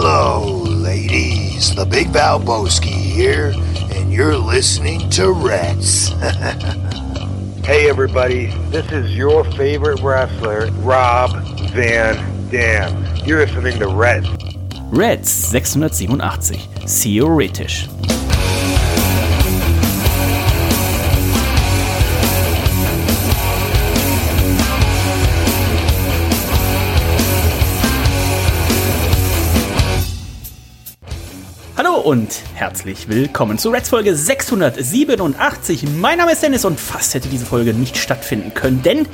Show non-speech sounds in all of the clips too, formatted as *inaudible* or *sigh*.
Hello, ladies. The Big Valboski here, and you're listening to Reds. *laughs* Hey everybody, this is your favorite wrestler, Rob Van Dam. You're listening to Red. Reds 687. Theoretisch. Und herzlich willkommen zu Reds Folge 687. Mein Name ist Dennis und fast hätte diese Folge nicht stattfinden können, denn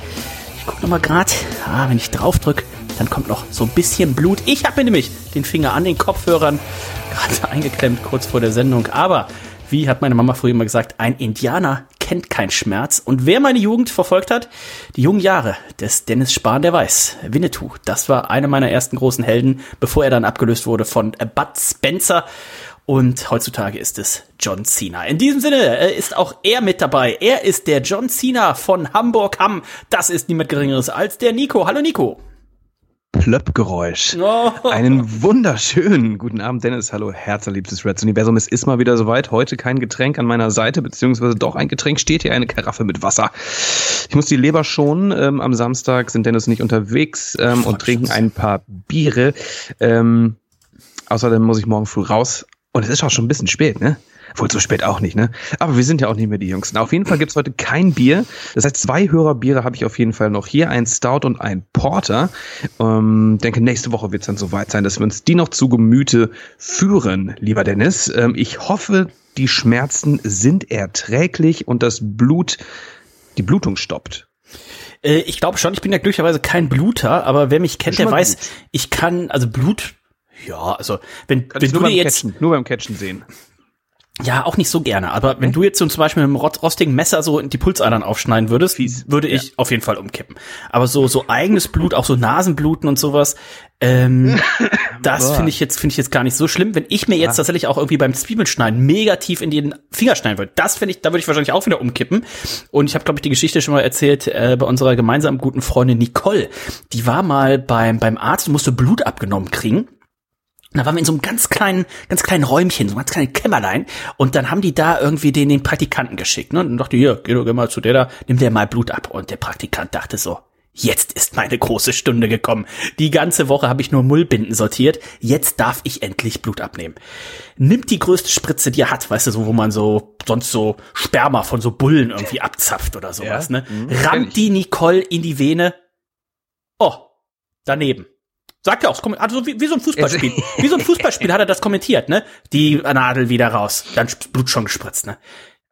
ich gucke nochmal gerade, ah, wenn ich drauf drücke, dann kommt noch so ein bisschen Blut. Ich habe mir nämlich den Finger an den Kopfhörern gerade *laughs* eingeklemmt kurz vor der Sendung, aber wie hat meine Mama früher immer gesagt, ein Indianer kennt keinen Schmerz. Und wer meine Jugend verfolgt hat, die jungen Jahre des Dennis Spahn, der weiß, Winnetou, das war einer meiner ersten großen Helden, bevor er dann abgelöst wurde von Bud Spencer. Und heutzutage ist es John Cena. In diesem Sinne äh, ist auch er mit dabei. Er ist der John Cena von Hamburg Hamm. Das ist niemand Geringeres als der Nico. Hallo Nico. Plöppgeräusch. *laughs* Oh. Einen wunderschönen guten Abend, Dennis. Hallo, herzerliebstes Reds Universum. Es ist mal wieder soweit. Heute kein Getränk an meiner Seite, beziehungsweise doch ein Getränk. Steht hier eine Karaffe mit Wasser. Ich muss die Leber schonen. Ähm, am Samstag sind Dennis nicht unterwegs ähm, und trinken ein paar Biere. Ähm, außerdem muss ich morgen früh raus. Und es ist auch schon ein bisschen spät, ne? Wohl so spät auch nicht, ne? Aber wir sind ja auch nicht mehr die Jüngsten. Auf jeden Fall gibt's heute kein Bier. Das heißt, zwei Hörerbiere habe ich auf jeden Fall noch hier. Ein Stout und ein Porter. Ähm, denke, nächste Woche wird's dann soweit sein, dass wir uns die noch zu Gemüte führen, lieber Dennis. Ähm, ich hoffe, die Schmerzen sind erträglich und das Blut, die Blutung stoppt. Äh, ich glaube schon, ich bin ja glücklicherweise kein Bluter, aber wer mich kennt, der weiß, gut. ich kann, also Blut, ja, also wenn, Kann wenn ich du nur dir beim jetzt, Catchen, nur beim Catchen sehen. ja, auch nicht so gerne, aber wenn du jetzt so zum Beispiel mit einem rostigen Messer so in die Pulsadern aufschneiden würdest, Fies. würde ich auf jeden Fall umkippen. Aber so, so eigenes Blut, auch so Nasenbluten und sowas, ähm, *laughs* das finde ich jetzt, finde ich jetzt gar nicht so schlimm. Wenn ich mir jetzt tatsächlich auch irgendwie beim Zwiebelschneiden mega tief in den Finger schneiden würde, das finde ich, da würde ich wahrscheinlich auch wieder umkippen. Und ich habe, glaube ich, die Geschichte schon mal erzählt äh, bei unserer gemeinsamen guten Freundin Nicole. Die war mal beim, beim Arzt und musste Blut abgenommen kriegen. Da waren wir in so einem ganz kleinen, ganz kleinen Räumchen, so einem ganz kleinen Kämmerlein. Und dann haben die da irgendwie den, den Praktikanten geschickt. Ne? Und dann dachte ich, hier, geh doch geh mal zu der da, nimm der mal Blut ab. Und der Praktikant dachte so, jetzt ist meine große Stunde gekommen. Die ganze Woche habe ich nur Mullbinden sortiert. Jetzt darf ich endlich Blut abnehmen. Nimmt die größte Spritze, die er hat, weißt du, so, wo man so, sonst so Sperma von so Bullen irgendwie abzapft oder sowas, Ja, ne? mhm. Rammt die Nicole in die Vene. Oh, daneben. Sagt er auch, also wie, wie so ein Fußballspiel. *laughs* Wie so ein Fußballspiel hat er das kommentiert, ne? Die Nadel wieder raus. Dann Blut schon gespritzt, ne?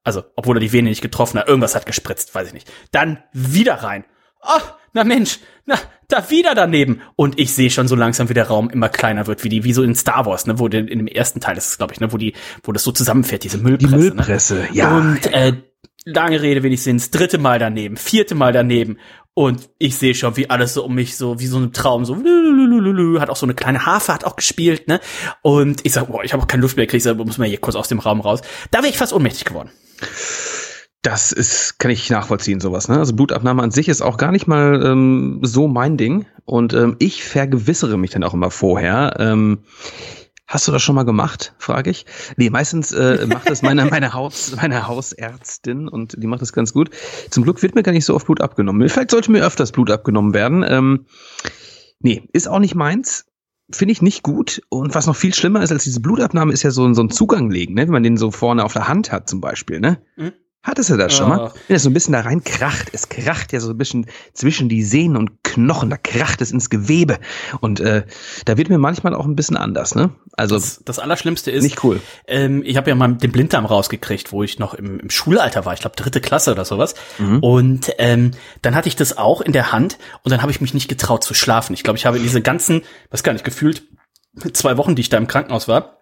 Also, obwohl er die Vene nicht getroffen hat, irgendwas hat gespritzt, weiß ich nicht. Dann wieder rein. Ach, na Mensch, na, da wieder daneben. Und ich sehe schon so langsam, wie der Raum immer kleiner wird, wie die, wie so in Star Wars, ne, wo der, in dem ersten Teil ist es, glaube ich, ne, wo die, wo das so zusammenfährt, diese Die Müllpresse. Müllpresse, ne? ja. Und äh, lange Rede, wenig Sinn, das dritte Mal daneben, vierte Mal daneben. Und ich sehe schon, wie alles so um mich so, wie so ein Traum, so hat auch so eine kleine Harfe, hat auch gespielt, ne? Und ich sag, boah, ich habe auch keine Luft mehr, krieg, ich muss mal hier kurz aus dem Raum raus. Da wäre ich fast ohnmächtig geworden. Das ist, kann ich nachvollziehen, sowas. Ne? Also Blutabnahme an sich ist auch gar nicht mal ähm, so mein Ding. Und ähm, ich vergewissere mich dann auch immer vorher. Ähm, hast du das schon mal gemacht, frage ich. Nee, meistens äh, macht das meine, meine, Haus, meine Hausärztin und die macht das ganz gut. Zum Glück wird mir gar nicht so oft Blut abgenommen. Vielleicht sollte mir öfters Blut abgenommen werden. Ähm, nee, ist auch nicht meins. Finde ich nicht gut. Und was noch viel schlimmer ist als diese Blutabnahme, ist ja so, ein- so ein Zugang legen, ne? wenn man den so vorne auf der Hand hat zum Beispiel. Ne? Mhm. Hattest du das schon mal? Ach. Wenn das so ein bisschen da rein kracht, es kracht ja so ein bisschen zwischen die Sehnen und Knochen, da kracht es ins Gewebe. Und äh, da wird mir manchmal auch ein bisschen anders, ne? Also Das, das Allerschlimmste ist, nicht cool. ähm, ich habe ja mal den Blinddarm rausgekriegt, wo ich noch im, im Schulalter war, ich glaube dritte Klasse oder sowas. Mhm. Und ähm, dann hatte ich das auch in der Hand und dann habe ich mich nicht getraut zu schlafen. Ich glaube, ich habe diese ganzen, was gar nicht gefühlt, zwei Wochen, die ich da im Krankenhaus war,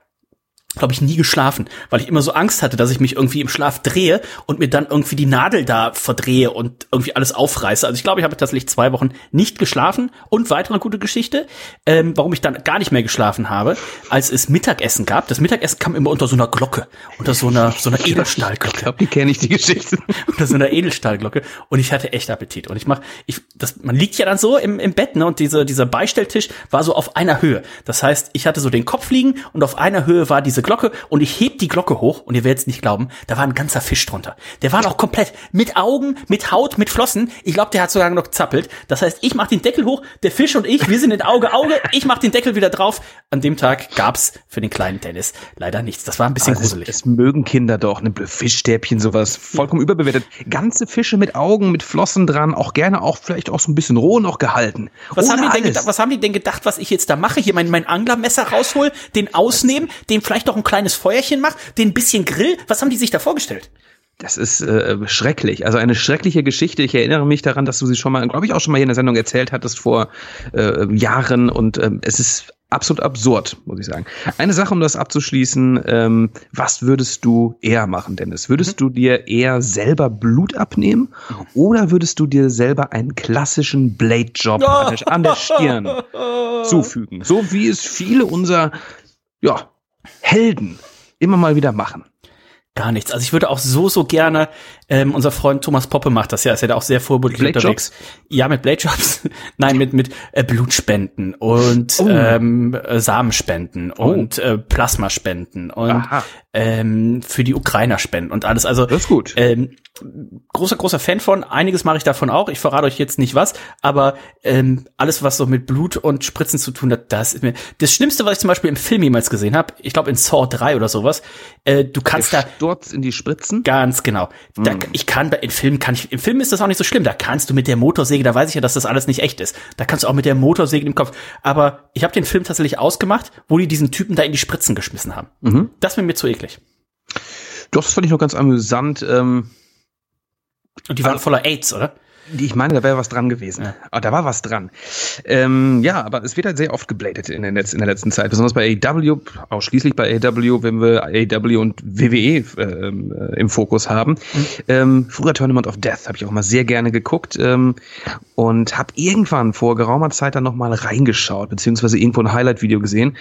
glaube ich, nie geschlafen, weil ich immer so Angst hatte, dass ich mich irgendwie im Schlaf drehe und mir dann irgendwie die Nadel da verdrehe und irgendwie alles aufreiße. Also ich glaube, ich habe tatsächlich zwei Wochen nicht geschlafen und weitere gute Geschichte, ähm, warum ich dann gar nicht mehr geschlafen habe, als es Mittagessen gab. Das Mittagessen kam immer unter so einer Glocke, unter so einer so einer Edelstahlglocke. Ich glaube, die kenne ich die Geschichte. *laughs* unter so einer Edelstahlglocke und ich hatte echt Appetit und ich mach ich das man liegt ja dann so im, im Bett ne und diese dieser Beistelltisch war so auf einer Höhe. Das heißt, ich hatte so den Kopf liegen und auf einer Höhe war diese Glocke und ich heb die Glocke hoch und ihr werdet es nicht glauben, da war ein ganzer Fisch drunter. Der war noch komplett mit Augen, mit Haut, mit Flossen. Ich glaube, der hat sogar noch zappelt. Das heißt, ich mach den Deckel hoch, der Fisch und ich, wir sind in Auge Auge, ich mach den Deckel wieder drauf. An dem Tag gab's für den kleinen Dennis leider nichts. Das war ein bisschen das, gruselig. das mögen Kinder doch, ne Fischstäbchen, sowas vollkommen überbewertet. Ganze Fische mit Augen, mit Flossen dran, auch gerne auch vielleicht auch so ein bisschen roh noch gehalten. Was Ohne haben, die denn gedacht, was haben die denn gedacht, was ich jetzt da mache? Hier mein, mein Anglermesser raushol, den ausnehmen, den vielleicht noch ein kleines Feuerchen mache, den ein bisschen grill? Was haben die sich da vorgestellt? Das ist äh, schrecklich. Also eine schreckliche Geschichte. Ich erinnere mich daran, dass du sie schon mal, glaube ich, auch schon mal hier in der Sendung erzählt hattest vor äh, Jahren. Und ähm, es ist absolut absurd, muss ich sagen. Eine Sache, um das abzuschließen. Ähm, was würdest du eher machen, Dennis? Würdest du dir eher selber Blut abnehmen oder würdest du dir selber einen klassischen Blade-Job der- an der Stirn *laughs* zufügen? So wie es viele unserer ja, Helden immer mal wieder machen. Gar nichts. Also ich würde auch so, so gerne, ähm, unser Freund Thomas Poppe macht das ja, ist ja da auch sehr vorbildlich unterwegs. Ja, mit Blade Jobs. *laughs* Nein, mit, mit äh, Blutspenden und Oh. ähm, äh, Samenspenden und äh, Plasmaspenden und Aha. ähm, für die Ukrainer spenden und alles. Also Das ist gut. ähm, großer, großer Fan von. Einiges mache ich davon auch. Ich verrate euch jetzt nicht was, aber ähm, alles, was so mit Blut und Spritzen zu tun hat, das ist mir das Schlimmste, was ich zum Beispiel im Film jemals gesehen habe. Ich glaube in Saw 3 oder sowas. Äh, du kannst da Sturz in die Spritzen. Ganz genau. Da, ich kann in Filmen kann ich im Film ist das auch nicht so schlimm. Da kannst du mit der Motorsäge, da weiß ich ja, dass das alles nicht echt ist. Da kannst du auch mit der Motorsäge im Kopf. Aber ich habe den Film tatsächlich ausgemacht, wo die diesen Typen da in die Spritzen geschmissen haben. Das wäre mir zu eklig. Doch, das fand ich noch ganz amüsant. Ähm, Und die waren voller AIDS, oder? Ich meine, da wäre was dran gewesen. Ah, da war was dran. Ähm, ja, aber es wird halt sehr oft gebladet in in der letzten Zeit. Besonders bei AEW, ausschließlich bei AEW, wenn wir AEW und WWE ähm, äh, im Fokus haben. Ähm, früher Tournament of Death habe ich auch mal sehr gerne geguckt ähm, und habe irgendwann vor geraumer Zeit dann noch mal reingeschaut, beziehungsweise irgendwo ein Highlight-Video gesehen.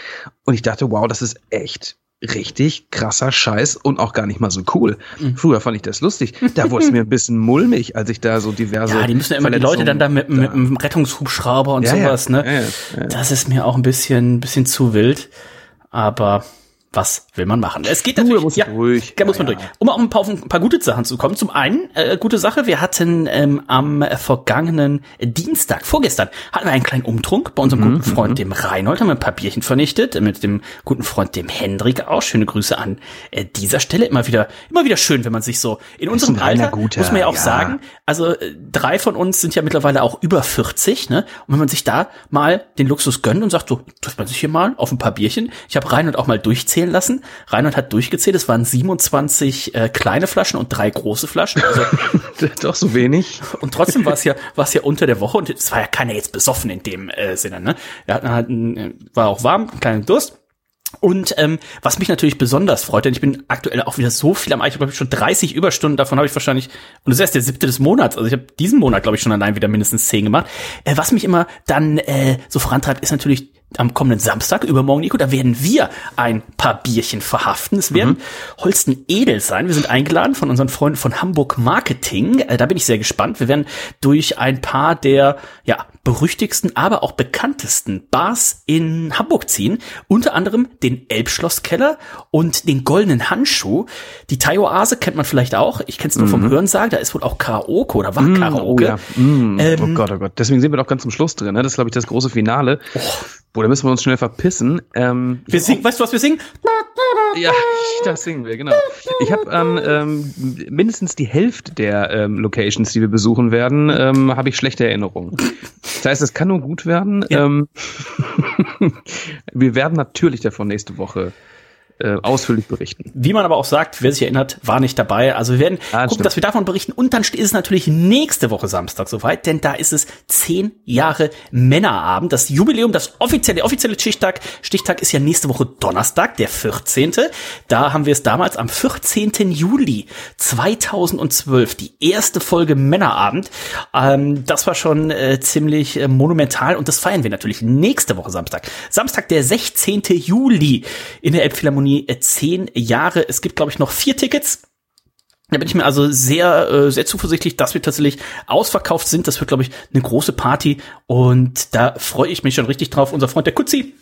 Und ich dachte, wow, das ist echt richtig krasser Scheiß und auch gar nicht mal so cool. Mhm. Früher fand ich das lustig. Da wurde es mir ein bisschen mulmig, als ich da so diverse. Ja, die müssen ja immer die Leute dann da mit, mit einem Rettungshubschrauber und Ja, sowas, ne? Ja, ja, ja. Das ist mir auch ein bisschen, bisschen zu wild. Aber was will man machen? Es geht Du, natürlich. da musst ja, du durch. Da muss man ja. durch. Um auch ein paar, auf ein paar gute Sachen zu kommen. Zum einen, äh, gute Sache, wir hatten ähm, am vergangenen Dienstag, vorgestern, hatten wir einen kleinen Umtrunk bei Mhm, unserem guten Freund, dem Reinhold, haben wir ein paar Bierchen vernichtet, mit dem guten Freund, dem Hendrik auch. Schöne Grüße an äh, dieser Stelle. Immer wieder, immer wieder schön, wenn man sich so in unserem Alter, Guter, muss man ja auch ja. sagen, also äh, drei von uns sind ja mittlerweile auch über 40, ne? Und wenn man sich da mal den Luxus gönnt und sagt, so, trifft man sich hier mal auf ein paar Bierchen. Ich habe Reinhold auch mal durchzählen lassen. Reinhold hat durchgezählt, es waren 27 äh, kleine Flaschen und drei große Flaschen. Also, *laughs* Doch so wenig. und trotzdem war es ja, war es ja unter der Woche und es war ja keiner jetzt besoffen in dem äh, Sinne, ne? Wir hatten halt, ein, war auch warm, einen kleinen Durst. Und ähm, was mich natürlich besonders freut, denn ich bin aktuell auch wieder so viel am Eich, ich glaube schon 30 Überstunden, davon habe ich wahrscheinlich, und das ist erst der siebte des Monats, also ich habe diesen Monat, glaube ich, schon allein wieder mindestens zehn gemacht. Äh, was mich immer dann äh, so vorantreibt, ist natürlich am kommenden Samstag, übermorgen, Nico, da werden wir ein paar Bierchen verhaften. Es werden Holsten Edel sein. Wir sind eingeladen von unseren Freunden von Hamburg Marketing. Äh, da bin ich sehr gespannt. Wir werden durch ein paar der ja, berüchtigsten, aber auch bekanntesten Bars in Hamburg ziehen. Unter anderem den Elbschlosskeller und den Goldenen Handschuh. Die Thai-Oase kennt man vielleicht auch. Ich kenne es nur vom Hörensagen. Da ist wohl auch Karaoke oder war Karaoke. Oh ja. Mm, Ähm, oh Gott, oh Gott. Deswegen sind wir doch ganz zum Schluss drin. Ne? Das ist, glaube ich, das große Finale. Boah, da müssen wir uns schnell verpissen. Ähm, Wir singen, weißt du, was wir singen? ja, *laughs* das singen wir, genau. Ich habe an ähm, mindestens die Hälfte der ähm, Locations, die wir besuchen werden, ähm, habe ich schlechte Erinnerungen. Das heißt, es kann nur gut werden. Ja. Ähm, *laughs* wir werden natürlich davon nächste Woche äh, ausführlich berichten. Wie man aber auch sagt, wer sich erinnert, war nicht dabei. Also wir werden Ah, gucken, stimmt. dass wir davon berichten. Und dann ist es natürlich nächste Woche Samstag soweit, denn da ist es zehn Jahre Männerabend. Das Jubiläum, das offizielle, der offizielle Stichtag, Stichtag ist ja nächste Woche Donnerstag, der 14. Da haben wir es damals am 14. Juli 2012, die erste Folge Männerabend. Ähm, das war schon äh, ziemlich äh, monumental und das feiern wir natürlich nächste Woche Samstag. Samstag, der 16. Juli in der Elbphilharmonie, äh, zehn Jahre. Es gibt, glaube ich, noch vier Tickets. Da bin ich mir also sehr, äh, sehr zuversichtlich, dass wir tatsächlich ausverkauft sind. Das wird, glaube ich, eine große Party und da freue ich mich schon richtig drauf. Unser Freund der Kutzi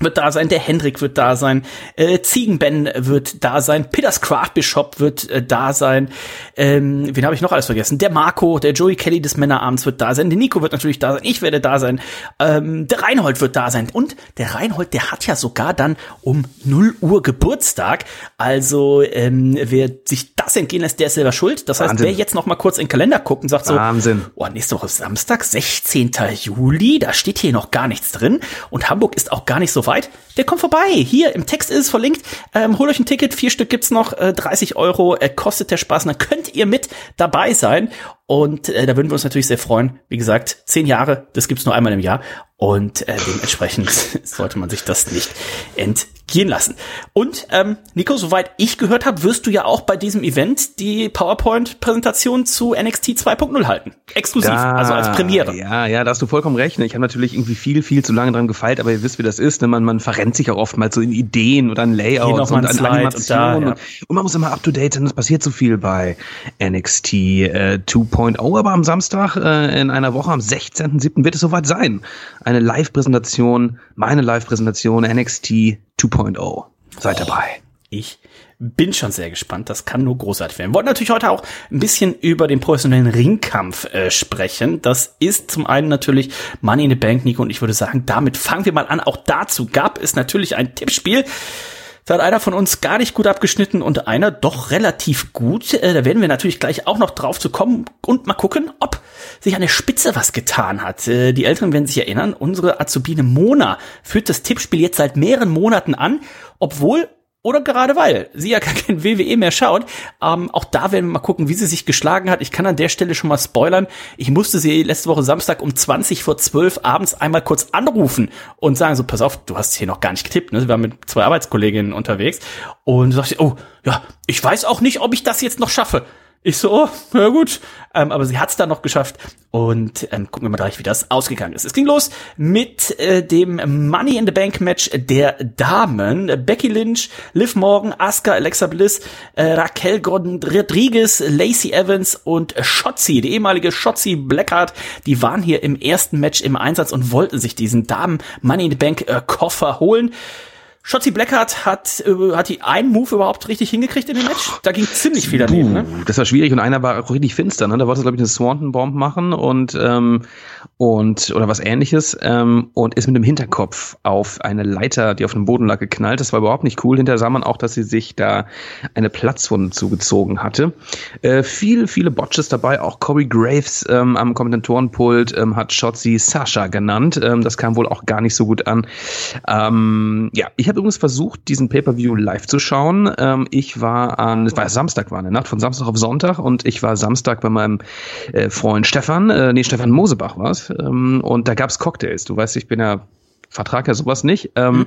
wird da sein, der Hendrik wird da sein, äh, Ziegenben wird da sein, Peters Craft Bishop wird äh, da sein, ähm, wen habe ich noch alles vergessen? Der Marco, der Joey Kelly des Männerabends wird da sein, der Nico wird natürlich da sein, ich werde da sein, ähm, der Reinhold wird da sein und der Reinhold, der hat ja sogar dann um 0 Uhr Geburtstag, also ähm, wer sich das entgehen lässt, der ist selber schuld. Das heißt, Wahnsinn. wer jetzt noch mal kurz in den Kalender guckt und sagt so, Wahnsinn. Oh, nächste Woche ist Samstag, 16. Juli, da steht hier noch gar nichts drin und Hamburg ist auch gar nicht so weit. Der kommt vorbei. Hier im Text ist es verlinkt. Ähm, holt euch ein Ticket, vier Stück gibt's noch, äh, 30 Euro äh, kostet der Spaß. Und dann könnt ihr mit dabei sein. Und äh, da würden wir uns natürlich sehr freuen. Wie gesagt, zehn Jahre, das gibt's nur einmal im Jahr. Und äh, dementsprechend *laughs* sollte man sich das nicht entgehen lassen. Und ähm, Nico, soweit ich gehört habe, wirst du ja auch bei diesem Event die PowerPoint-Präsentation zu NXT 2.0 halten. Exklusiv, Da- also als Premiere. Ja, ja, da hast du vollkommen recht. ne? Ich habe natürlich irgendwie viel, viel zu lange dran gefeilt, aber ihr wisst, wie das ist. Ne? Man, man verrennt sich auch oftmals so in Ideen oder an Hier Layouts und ein an Slide und da, Animationen. ja. und, und man muss immer up to date sein. Es passiert so viel bei NXT äh, 2.0. Aber am Samstag äh, in einer Woche, am 16.07. wird es soweit sein. Eine Live-Präsentation, meine Live-Präsentation NXT 2.0. Seid dabei. Ich bin schon sehr gespannt. Das kann nur großartig werden. Wir wollten natürlich heute auch ein bisschen über den professionellen Ringkampf äh, sprechen. Das ist zum einen natürlich Money in the Bank, Nico. Und ich würde sagen, damit fangen wir mal an. Auch dazu gab es natürlich ein Tippspiel. Da hat einer von uns gar nicht gut abgeschnitten und einer doch relativ gut. Äh, da werden wir natürlich gleich auch noch drauf zu kommen und mal gucken, ob sich an der Spitze was getan hat. Äh, die Älteren werden sich erinnern, unsere Azubine Mona führt das Tippspiel jetzt seit mehreren Monaten an, obwohl oder gerade weil sie ja gar kein WWE mehr schaut. Ähm, auch da werden wir mal gucken, wie sie sich geschlagen hat. Ich kann an der Stelle schon mal spoilern. Ich musste sie letzte Woche Samstag um 20 vor 12 abends einmal kurz anrufen und sagen so, pass auf, du hast hier noch gar nicht getippt. Ne? Sie war mit zwei Arbeitskolleginnen unterwegs und sagte, oh, ja, ich weiß auch nicht, ob ich das jetzt noch schaffe. Ich so, oh, ja gut. Ähm, aber sie hat es dann noch geschafft. Und ähm, gucken wir mal gleich, wie das ausgegangen ist. Es ging los mit äh, dem Money in the Bank Match der Damen. Becky Lynch, Liv Morgan, Asuka, Alexa Bliss, äh, Raquel Gordon Rodriguez, Lacey Evans und Shotzi, die ehemalige Shotzi Blackheart, die waren hier im ersten Match im Einsatz und wollten sich diesen Damen Money in the Bank äh, Koffer holen. Shotzi Blackheart hat, äh, hat die einen Move überhaupt richtig hingekriegt in dem Match? Da ging ziemlich viel daneben, ne? Das war schwierig und einer war auch richtig finster. Ne? Da wollte glaube ich eine Swanton Bomb machen und ähm, und oder was Ähnliches ähm, und ist mit dem Hinterkopf auf eine Leiter, die auf dem Boden lag, geknallt. Das war überhaupt nicht cool. Hinterher sah man auch, dass sie sich da eine Platzwunde zugezogen hatte. Äh, viele, viele Botches dabei. Auch Corey Graves ähm, am Kommentatorenpult ähm, hat Shotzi Sasha genannt. Ähm, das kam wohl auch gar nicht so gut an. Ähm, ja, ich habe übrigens versucht, diesen Pay-per-View live zu schauen. Ähm, ich war an, es war Samstag, war eine Nacht von Samstag auf Sonntag und ich war Samstag bei meinem äh, Freund Stefan, äh, nee, Stefan Mosebach war es. Ähm, und da gab's Cocktails. Du weißt, ich bin ja, vertrag ja sowas nicht. Ähm,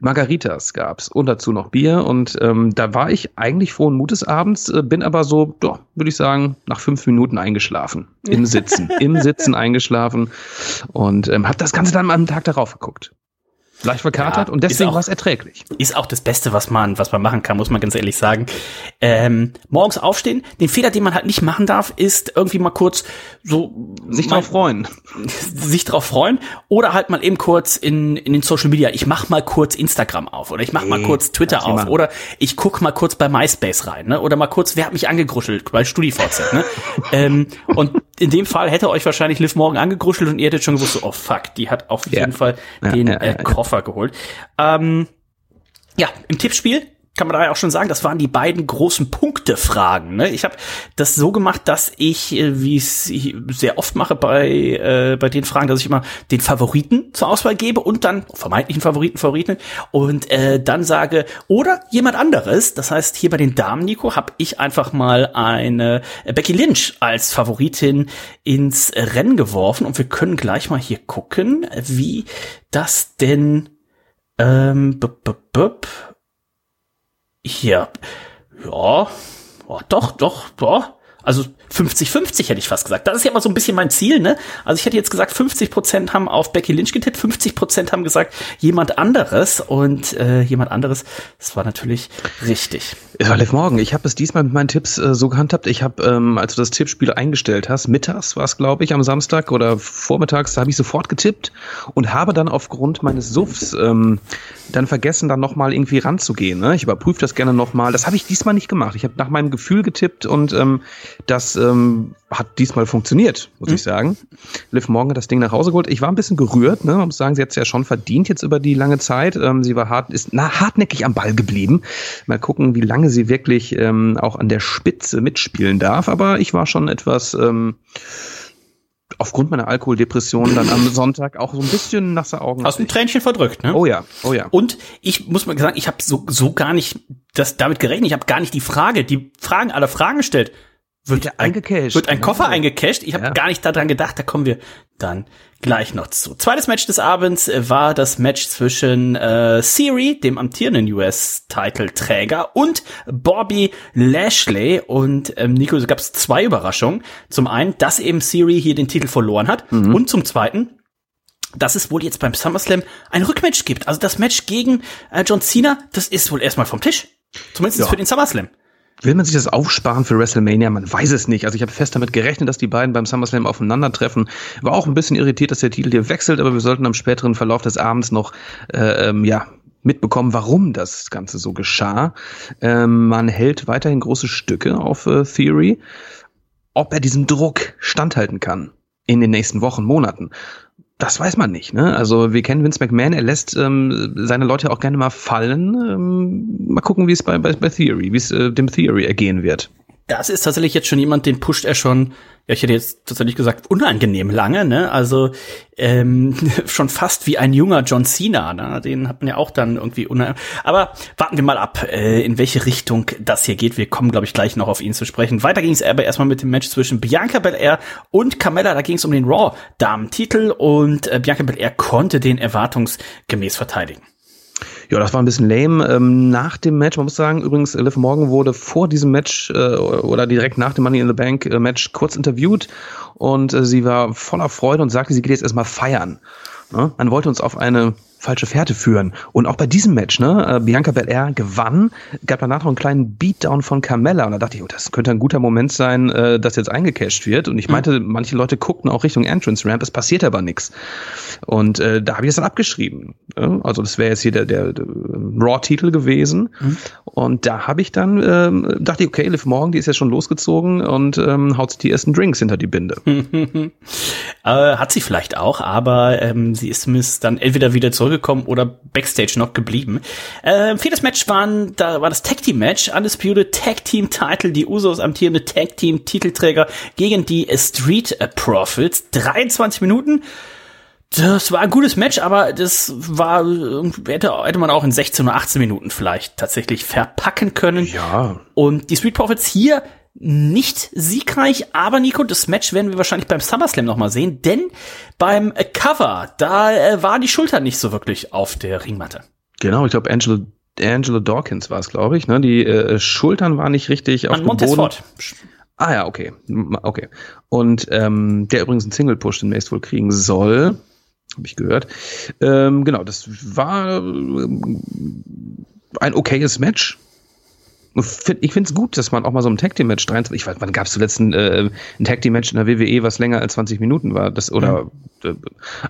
Margaritas gab's und dazu noch Bier und ähm, da war ich eigentlich frohen Mutes abends, äh, bin aber so, doch, würde ich sagen, nach fünf Minuten eingeschlafen. Im Sitzen, *laughs* im Sitzen eingeschlafen und ähm, habe das Ganze dann am Tag darauf geguckt. Leicht verkatert Ja, und deswegen war es erträglich. Ist auch das Beste, was man, was man machen kann, muss man ganz ehrlich sagen. Ähm, morgens aufstehen. Den Fehler, den man halt nicht machen darf, ist irgendwie mal kurz so Sich mal- drauf freuen. *laughs* sich drauf freuen oder halt mal eben kurz in, in den Social Media, ich mach mal kurz Instagram auf oder ich mach mal Nee, kurz Twitter auf oder ich guck mal kurz bei MySpace rein, ne? Oder mal kurz, wer hat mich angegruschelt bei StudiVZ, ne? *laughs* ähm, und in dem Fall hätte euch wahrscheinlich Liv Morgan angegruschelt und ihr hättet schon gewusst, so, oh fuck, die hat auf Ja. jeden Fall Ja, den ja, äh. Koffer geholt. Ähm, ja, im Tippspiel kann man da ja auch schon sagen, das waren die beiden großen Punktefragen. Ne? Ich habe das so gemacht, dass ich, äh, wie es sehr oft mache bei, äh, bei den Fragen, dass ich immer den Favoriten zur Auswahl gebe und dann vermeintlichen Favoriten, Favoriten und äh, dann sage, oder jemand anderes. Das heißt, hier bei den Damen, Nico, habe ich einfach mal eine Becky Lynch als Favoritin ins Rennen geworfen und wir können gleich mal hier gucken, wie das denn ähm, bup, bup, bup. Hier. Ja. Oh, doch, doch, doch. Also 50-50 hätte ich fast gesagt. Das ist ja immer so ein bisschen mein Ziel, ne? Also ich hätte jetzt gesagt, 50 Prozent haben auf Becky Lynch getippt, 50 Prozent haben gesagt, jemand anderes und äh, jemand anderes, das war natürlich richtig. Es war Liv Morgan. Ich habe es diesmal mit meinen Tipps äh, so gehandhabt. Ich habe, ähm, als du das Tippspiel eingestellt hast, mittags war es, glaube ich, am Samstag oder vormittags, da habe ich sofort getippt und habe dann aufgrund meines Suffs ähm, dann vergessen, dann nochmal irgendwie ranzugehen. Ne? Ich überprüfe das gerne nochmal. Das habe ich diesmal nicht gemacht. Ich habe nach meinem Gefühl getippt und ähm, das ähm, hat diesmal funktioniert, muss mhm. ich sagen. Liv Morgan hat das Ding nach Hause geholt. Ich war ein bisschen gerührt, ne? Man muss sagen, sie hat es ja schon verdient jetzt über die lange Zeit. Ähm, sie war hart, ist na, hartnäckig am Ball geblieben. Mal gucken, wie lange sie wirklich ähm, auch an der Spitze mitspielen darf. Aber ich war schon etwas ähm, aufgrund meiner Alkoholdepression dann am Sonntag auch so ein bisschen nasse Augen. Aus dem Tränchen verdrückt, ne? Oh ja, oh ja. Und ich muss mal sagen, ich habe so, so gar nicht das damit gerechnet. Ich habe gar nicht die Frage, die Fragen aller Fragen gestellt wird ein, wird ein Koffer ja. eingecashed. Ich habe ja. gar nicht daran gedacht, da kommen wir dann gleich noch zu. Zweites Match des Abends äh, war das Match zwischen äh, Siri, dem amtierenden US-Titelträger, und Bobby Lashley. Und ähm, Nico, es gab zwei Überraschungen. Zum einen, dass eben Siri hier den Titel verloren hat. Mhm. Und zum zweiten, dass es wohl jetzt beim SummerSlam ein Rückmatch gibt. Also das Match gegen äh, John Cena, das ist wohl erstmal vom Tisch. Zumindest ja. für den SummerSlam. Will man sich das aufsparen für WrestleMania? Man weiß es nicht. Also ich habe fest damit gerechnet, dass die beiden beim SummerSlam aufeinandertreffen. War auch ein bisschen irritiert, dass der Titel hier wechselt, aber wir sollten am späteren Verlauf des Abends noch äh, ähm, ja mitbekommen, warum das Ganze so geschah. Ähm, man hält weiterhin große Stücke auf äh, Theory. Ob er diesem Druck standhalten kann in den nächsten Wochen, Monaten. Das weiß man nicht. Ne? Also wir kennen Vince McMahon, er lässt ähm, seine Leute auch gerne mal fallen. Ähm, mal gucken, wie es bei, bei, bei Theory, wie es äh, dem Theory ergehen wird das ist tatsächlich jetzt schon jemand, den pusht er schon, ja, ich hätte jetzt tatsächlich gesagt, unangenehm lange, ne? Also ähm, *laughs* schon fast wie ein junger John Cena, ne? Den hat man ja auch dann irgendwie unangenehm. Aber warten wir mal ab, äh, in welche Richtung das hier geht. Wir kommen, glaube ich, gleich noch auf ihn zu sprechen. Weiter ging es aber erstmal mit dem Match zwischen Bianca Belair und Carmella. Da ging es um den Raw-Damen-Titel und äh, Bianca Belair konnte den erwartungsgemäß verteidigen. Ja, das war ein bisschen lame. Ähm, nach dem Match, man muss sagen, übrigens, Liv Morgan wurde vor diesem Match äh, oder direkt nach dem Money in the Bank äh, Match kurz interviewt und äh, sie war voller Freude und sagte, sie geht jetzt erstmal feiern. Ne? Man wollte uns auf eine falsche Fährte führen. Und auch bei diesem Match, ne, äh, Bianca Belair gewann, gab danach noch einen kleinen Beatdown von Carmella und da dachte ich, oh, das könnte ein guter Moment sein, äh, dass jetzt eingecashed wird. Und ich mhm. meinte, mhm. manche Leute guckten auch Richtung Entrance Ramp, es passiert aber nichts. Und äh, da habe ich es dann abgeschrieben. Also das wäre jetzt hier der, der, der Raw-Titel gewesen. Mhm. Und da habe ich dann, ähm, dachte ich, okay, Liv Morgan, die ist ja schon losgezogen und ähm, haut sich die ersten Drinks hinter die Binde. *laughs* äh, hat sie vielleicht auch, aber ähm, sie ist zumindest dann entweder wieder zurück zurückgekommen oder Backstage noch geblieben. Äh, viertes Match waren, da war das Tag Team Match, Undisputed Tag Team Title, die Usos amtierende Tag Team Titelträger gegen die Street Profits. 23 Minuten. Das war ein gutes Match, aber das war, hätte, hätte man auch in 16 oder 18 Minuten vielleicht tatsächlich verpacken können. Ja. Und die Street Profits hier nicht siegreich, aber Nico, das Match werden wir wahrscheinlich beim SummerSlam nochmal sehen, denn beim Cover, da äh, war die Schulter nicht so wirklich auf der Ringmatte. Genau, ich glaube, Angela, Angela Dawkins war es, glaube ich. Ne? Die äh, Schultern waren nicht richtig auf dem Montez Boden. Ah ja, okay. Okay. Und ähm, der übrigens einen Single-Push demnächst wohl kriegen soll. Habe ich gehört. Ähm, genau, das war äh, ein okayes Match ich finde es gut, dass man auch mal so ein Tag Team Match 23, ich weiß, wann gab es zuletzt ein, äh, ein Tag Team Match in der WWE, was länger als 20 Minuten war, das oder mhm. äh,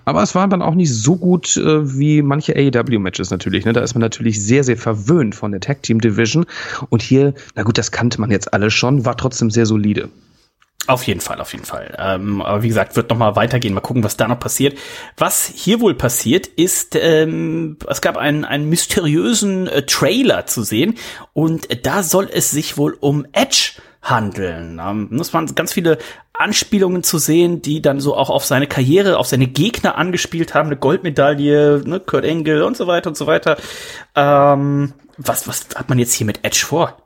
aber es war dann auch nicht so gut äh, wie manche AEW Matches natürlich, ne? Da ist man natürlich sehr sehr verwöhnt von der Tag Team Division und hier, na gut, das kannte man jetzt alle schon, war trotzdem sehr solide. Auf jeden Fall, auf jeden Fall. Ähm, aber wie gesagt, wird noch mal weitergehen. Mal gucken, was da noch passiert. Was hier wohl passiert, ist, ähm, es gab einen, einen mysteriösen äh, Trailer zu sehen und äh, da soll es sich wohl um Edge handeln. Ähm, es waren ganz viele Anspielungen zu sehen, die dann so auch auf seine Karriere, auf seine Gegner angespielt haben. Eine Goldmedaille, ne, Kurt Engel und so weiter und so weiter. Ähm, was, was hat man jetzt hier mit Edge vor?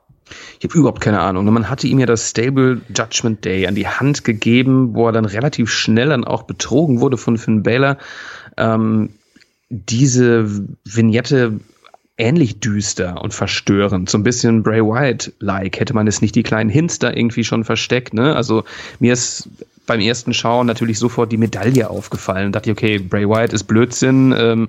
Ich habe überhaupt keine Ahnung. Man hatte ihm ja das Stable Judgment Day an die Hand gegeben, wo er dann relativ schnell dann auch betrogen wurde von Finn Balor. Ähm, diese Vignette ähnlich düster und verstörend, so ein bisschen Bray Wyatt-like. Hätte man es nicht die kleinen Hints da irgendwie schon versteckt, ne? Also mir ist beim ersten Schauen natürlich sofort die Medaille aufgefallen. Dachte ich, okay, Bray Wyatt ist Blödsinn. Ähm,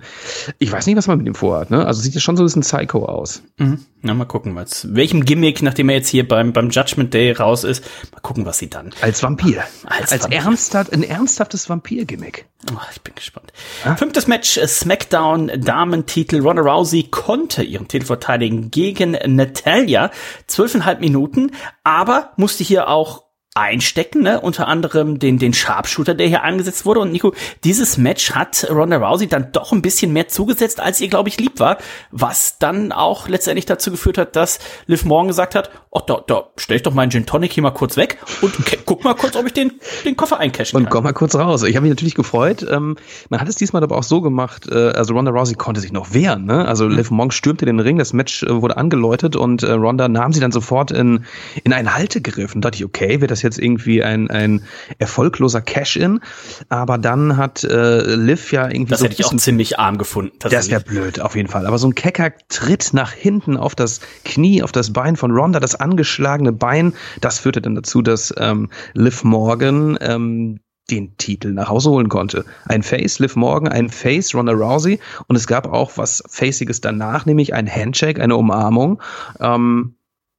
ich weiß nicht, was man mit ihm vorhat. Ne? Also sieht ja schon so ein bisschen Psycho aus. Mhm. Na, mal gucken, was. Welchem Gimmick, nachdem er jetzt hier beim, beim Judgment Day raus ist, mal gucken, was sie dann. Als Vampir. Als, Als Vampir. Ernsthaft, ein ernsthaftes Vampir-Gimmick. Oh, ich bin gespannt. Ah? Fünftes Match, äh, SmackDown Damentitel. Ronda Rousey konnte ihren Titel verteidigen gegen Natalia. Zwölfeinhalb Minuten, aber musste hier auch einstecken, ne? unter anderem den, den Sharpshooter, der hier angesetzt wurde. Und Nico, dieses Match hat Ronda Rousey dann doch ein bisschen mehr zugesetzt, als ihr, glaube ich, lieb war, was dann auch letztendlich dazu geführt hat, dass Liv Morgan gesagt hat, oh, da, da stell ich doch meinen Gin Tonic hier mal kurz weg und guck mal kurz, ob ich den, den Koffer eincashen kann. Und komm mal kurz raus. Ich habe mich natürlich gefreut. Ähm, man hat es diesmal aber auch so gemacht, äh, also Ronda Rousey konnte sich noch wehren. Ne? Also mhm. Liv Morgan stürmte den Ring, das Match äh, wurde angeläutet und äh, Ronda nahm sie dann sofort in, in einen Haltegriff und dachte ich, okay, wird das jetzt irgendwie ein, ein erfolgloser Cash-In. Aber dann hat äh, Liv ja irgendwie. Das so hätte ich auch ziemlich arm gefunden. Das wäre blöd, auf jeden Fall. Aber so ein kecker Tritt nach hinten auf das Knie, auf das Bein von Ronda, das angeschlagene Bein, das führte dann dazu, dass ähm, Liv Morgan ähm, den Titel nach Hause holen konnte. Ein Face, Liv Morgan, ein Face, Ronda Rousey und es gab auch was Faciges danach, nämlich ein Handshake, eine Umarmung. Ähm,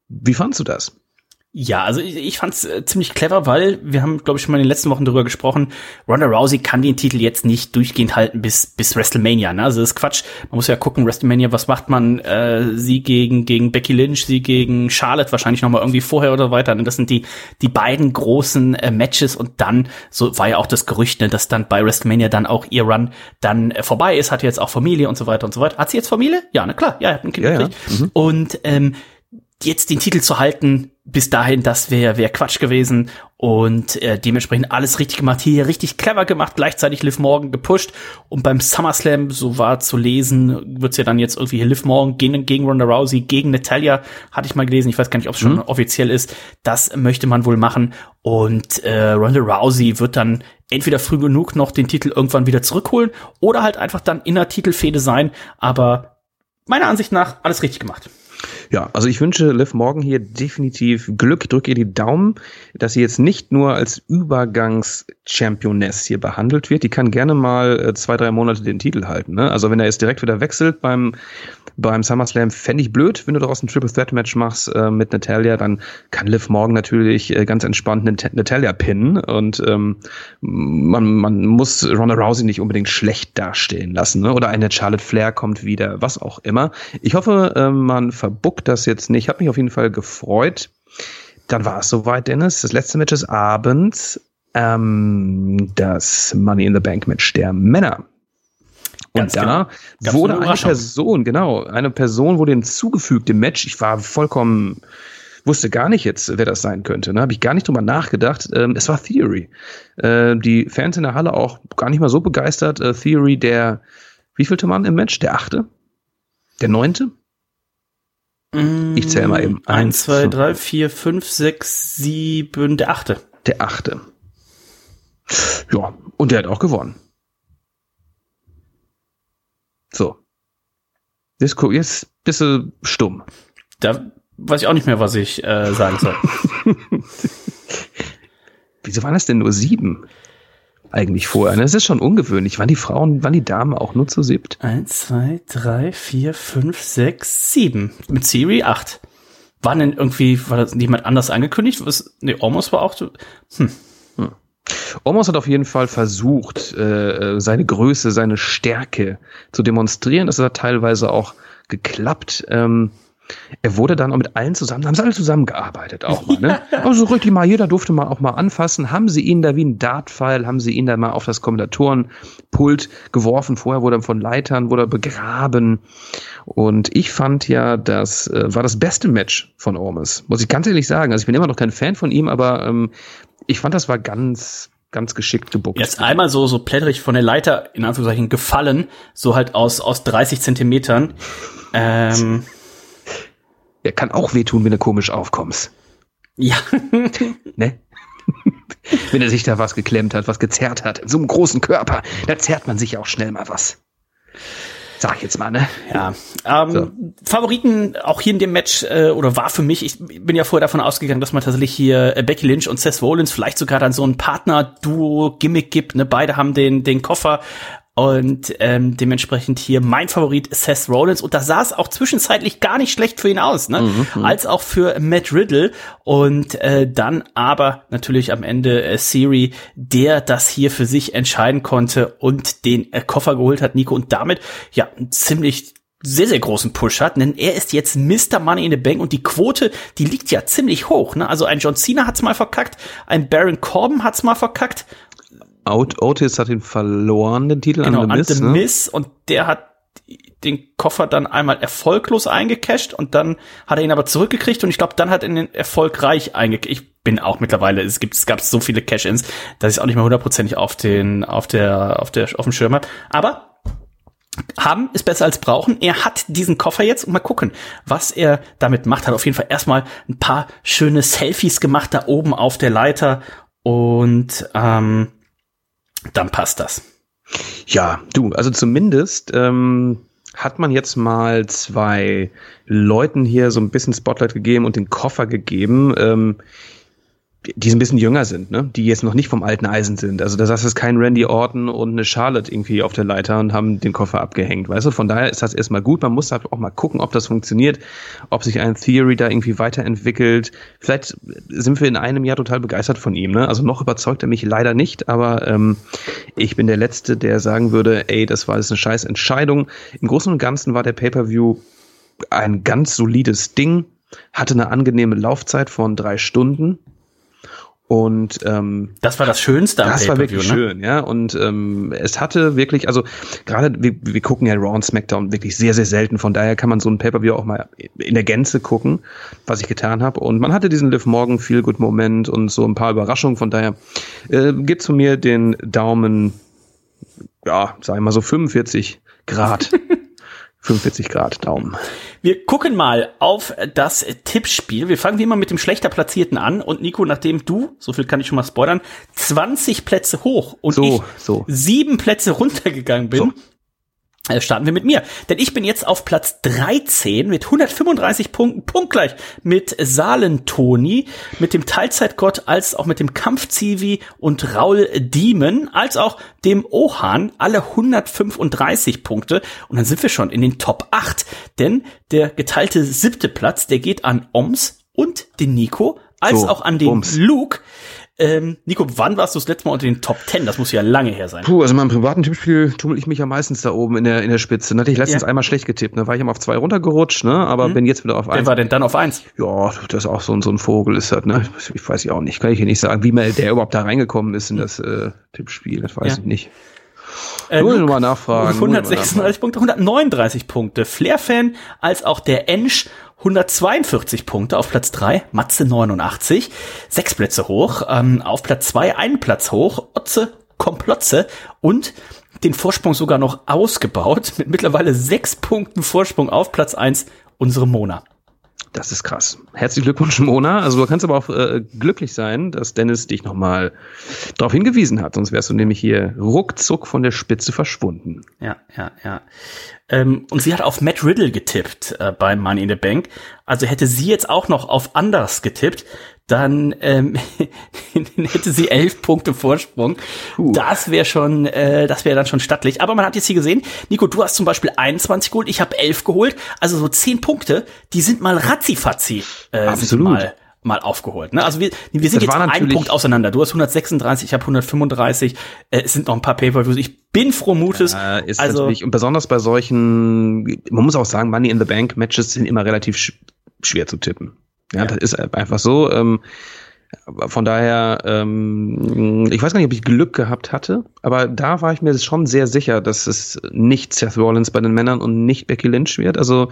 wie fandst du das? Ja, also ich, ich fand es äh, ziemlich clever, weil wir haben, glaube ich, schon mal in den letzten Wochen darüber gesprochen. Ronda Rousey kann den Titel jetzt nicht durchgehend halten bis bis WrestleMania. Ne? Also das ist Quatsch. Man muss ja gucken, WrestleMania, was macht man? Äh, sie gegen gegen Becky Lynch, sie gegen Charlotte wahrscheinlich noch mal irgendwie vorher oder weiter. Ne? Das sind die die beiden großen äh, Matches und dann so war ja auch das Gerücht, ne, dass dann bei WrestleMania dann auch ihr Run dann äh, vorbei ist. Hat jetzt auch Familie und so weiter und so weiter. Hat sie jetzt Familie? Ja, na klar. Ja, hat ein Kind ja, ja. Mhm. Und ähm, jetzt den Titel zu halten, bis dahin, das wäre wär Quatsch gewesen. Und äh, dementsprechend alles richtig gemacht, hier richtig clever gemacht, gleichzeitig Liv Morgan gepusht. Und beim SummerSlam, so war zu lesen, wird's ja dann jetzt irgendwie hier Liv Morgan gegen, gegen Ronda Rousey, gegen Natalia, hatte ich mal gelesen, ich weiß gar nicht, ob es schon mhm. offiziell ist, das möchte man wohl machen. Und äh, Ronda Rousey wird dann entweder früh genug noch den Titel irgendwann wieder zurückholen oder halt einfach dann in der Titelfehde sein, aber meiner Ansicht nach alles richtig gemacht. Ja, also ich wünsche Liv Morgan hier definitiv Glück, drücke ihr die Daumen, dass sie jetzt nicht nur als Übergangs-Championess hier behandelt wird. Die kann gerne mal äh, zwei, drei Monate den Titel halten. Ne? Also wenn er jetzt direkt wieder wechselt beim, beim SummerSlam, fände ich blöd, wenn du daraus ein Triple Threat Match machst äh, mit Natalia, dann kann Liv Morgan natürlich äh, ganz entspannt Nat Natalia pinnen und ähm, man, man muss Ronda Rousey nicht unbedingt schlecht dastehen lassen. Ne? Oder eine Charlotte Flair kommt wieder, was auch immer. Ich hoffe, äh, man verbuckt gucke das jetzt nicht. Habe mich auf jeden Fall gefreut. Dann war es soweit, Dennis. Das letzte Match des Abends. Ähm, das Money in the Bank Match der Männer. Und Ganz da genau. wurde eine Person, genau, eine Person wurde hinzugefügt im Match. Ich war vollkommen, wusste gar nicht jetzt, wer das sein könnte. Ne? Habe ich gar nicht drüber nachgedacht. Ähm, es war Theory. Äh, die Fans in der Halle auch gar nicht mal so begeistert. Äh, Theory, der, wie vielte Mann im Match? Der achte? Der neunte? Ich zähle mal eben. Eins, zwei, drei, vier, fünf, sechs, sieben, der achte. Der achte. Ja, und der hat auch gewonnen. So. Jetzt, guck, jetzt bist du stumm. Da weiß ich auch nicht mehr, was ich äh, sagen soll. *laughs* Wieso waren das denn nur sieben? Eigentlich vorher. Das ist schon ungewöhnlich. Waren die Frauen, waren die Damen auch nur zu siebt? Eins, zwei, drei, vier, fünf, sechs, sieben. Mit Siri acht. War denn irgendwie, war das jemand anders angekündigt? Was, nee, Omos war auch, hm. hm. Omos hat auf jeden Fall versucht, äh, äh, seine Größe, seine Stärke zu demonstrieren. Das hat teilweise auch geklappt. Ähm, er wurde dann auch mit allen zusammen, haben sie alle zusammengearbeitet auch mal, ne? *laughs* Also richtig mal, jeder durfte mal auch mal anfassen. Haben sie ihn da wie ein Dartpfeil, haben sie ihn da mal auf das Kommentatorenpult geworfen. Vorher wurde er von Leitern, wurde er begraben. Und ich fand ja, das äh, war das beste Match von Ormes. Muss ich ganz ehrlich sagen. Also ich bin immer noch kein Fan von ihm, aber ähm, ich fand, das war ganz, ganz geschickt gebuckt. Jetzt einmal so, so plätterig von der Leiter, in Anführungszeichen, gefallen, so halt aus, aus 30 Zentimetern. Ähm, Er kann auch wehtun, wenn du komisch aufkommst. ja. *laughs* Ne? *laughs* wenn er sich da was geklemmt hat, was gezerrt hat. In so einem großen Körper, da zerrt man sich auch schnell mal was. Sag ich jetzt mal, ne? Ja, ähm, So. Favoriten auch hier in dem Match äh, oder war für mich, ich bin ja vorher davon ausgegangen, dass man tatsächlich hier äh, Becky Lynch und Seth Rollins vielleicht sogar dann so ein Partner-Duo-Gimmick gibt. Ne? Beide haben den, den Koffer und ähm, dementsprechend hier mein Favorit Seth Rollins und da sah es auch zwischenzeitlich gar nicht schlecht für ihn aus, ne? Als auch für Matt Riddle und äh, dann aber natürlich am Ende äh, Siri, der das hier für sich entscheiden konnte und den äh, Koffer geholt hat, Nico und damit ja ziemlich sehr, sehr großen Push hat, denn er ist jetzt Mr. Money in the Bank und die Quote, die liegt ja ziemlich hoch. Ne? Also ein John Cena hat's mal verkackt, ein Baron Corbin hat's mal verkackt Ot Otis hat den verloren, den Titel Genau, an an The The Miz, ne? Miz und der hat den Koffer dann einmal erfolglos eingecasht und dann hat er ihn aber zurückgekriegt und ich glaube, dann hat er ihn erfolgreich eingecasht. Ich bin auch mittlerweile, es gibt, es gab so viele Cash-Ins, dass ich auch nicht mehr hundertprozentig auf den, auf der, auf der, auf dem Schirm habe. Aber haben ist besser als brauchen. Er hat diesen Koffer jetzt und mal gucken, was er damit macht. Hat auf jeden Fall erstmal ein paar schöne Selfies gemacht da oben auf der Leiter und ähm, dann passt das. Ja, du, also zumindest ähm, hat man jetzt mal zwei Leuten hier so ein bisschen Spotlight gegeben und den Koffer gegeben, ähm, die ein bisschen jünger sind, ne? die jetzt noch nicht vom alten Eisen sind. Also heißt, es ist kein Randy Orton und eine Charlotte irgendwie auf der Leiter und haben den Koffer abgehängt, weißt du? Von daher ist das erstmal gut. Man muss halt auch mal gucken, ob das funktioniert, ob sich ein Theory da irgendwie weiterentwickelt. Vielleicht sind wir in einem Jahr total begeistert von ihm, ne? Also noch überzeugt er mich leider nicht, aber ähm, ich bin der Letzte, der sagen würde, ey, das war jetzt eine scheiß Entscheidung. Im Großen und Ganzen war der Pay-Per-View ein ganz solides Ding, hatte eine angenehme Laufzeit von drei Stunden. Und ähm, Das war das Schönste am das war wirklich ne? schön, ja. Und ähm, es hatte wirklich, also gerade wir, wir gucken ja Raw und SmackDown wirklich sehr, sehr selten. Von daher kann man so ein Pay-Per-View auch mal in der Gänze gucken, was ich getan habe. Und man hatte diesen Liv Morgan Feel Good Moment und so ein paar Überraschungen. Von daher äh, gibt von mir den Daumen, ja, sag ich mal so 45 Grad. *laughs* 45 Grad Daumen. Wir gucken mal auf das Tippspiel. Wir fangen wie immer mit dem schlechter Platzierten an. Und Nico, nachdem du, so viel kann ich schon mal spoilern, 20 Plätze hoch und So, ich so. sieben Plätze runtergegangen bin, äh, starten wir mit mir. Denn ich bin jetzt auf Platz 13 mit 135 Punkten, punktgleich mit Salentoni, mit dem Teilzeitgott, als auch mit dem Kampfzivi und Raul Diemen, als auch dem Ohan, alle 135 Punkte. Und dann sind wir schon in den Top 8. Denn der geteilte siebte Platz, der geht an Oms und den Nico, als So, auch an den Bums. Luke. Ähm, Nico, wann warst du das letzte Mal unter den Top 10? Das muss ja lange her sein. Puh, also in meinem privaten Tippspiel tummel ich mich ja meistens da oben in der, in der Spitze. Da hatte ich letztens Ja. einmal schlecht getippt, ne? War ich immer auf zwei runtergerutscht, ne? Aber bin jetzt wieder auf Wer eins. war denn dann auf eins? Ja, das ist auch so, ein- so ein Vogel ist das, ne? Ich weiß ja auch nicht. Kann ich hier nicht sagen, wie mal der überhaupt da reingekommen ist in das äh, Tippspiel. Das weiß Ja. ich nicht. Äh, Luke, noch mal nachfragen, muss ich noch mal 136 Punkte, 139 Punkte. Flair-Fan als auch der Ensch 142 Punkte auf Platz 3, Matze 89, sechs Plätze hoch, ähm, auf Platz 2 einen Platz hoch, Otze Komplotze und den Vorsprung sogar noch ausgebaut *laughs* mit mittlerweile sechs Punkten Vorsprung auf Platz 1 unsere Mona. Das ist krass. Herzlichen Glückwunsch, Mona. Also du kannst aber auch äh, glücklich sein, dass Dennis dich nochmal darauf hingewiesen hat. Sonst wärst du nämlich hier ruckzuck von der Spitze verschwunden. Ja, ja, ja. Ähm, und sie hat auf Matt Riddle getippt äh, bei Money in the Bank. Also hätte sie jetzt auch noch auf anders getippt, dann ähm, *laughs* hätte sie elf Punkte Vorsprung. Das wäre schon, äh, das wäre dann schon stattlich. Aber man hat jetzt hier gesehen, Nico, du hast zum Beispiel 21 geholt, ich habe 11 geholt. Also so 10 Punkte, die sind mal ratzifatzi äh, Absolut. mal mal aufgeholt. Ne? Also wir, wir sind Das jetzt einen Punkt auseinander. Du hast 136, ich habe 135. Äh, es sind noch ein paar Pay-Per-Views. Ich bin froh Mutes. Äh, ist also, natürlich, und besonders bei solchen, man muss auch sagen, Money in the Bank Matches sind immer relativ sch schwer zu tippen. Ja, ja, das ist einfach so. Ähm, von daher, ähm, ich weiß gar nicht, ob ich Glück gehabt hatte, aber da war ich mir schon sehr sicher, dass es nicht Seth Rollins bei den Männern und nicht Becky Lynch wird. Also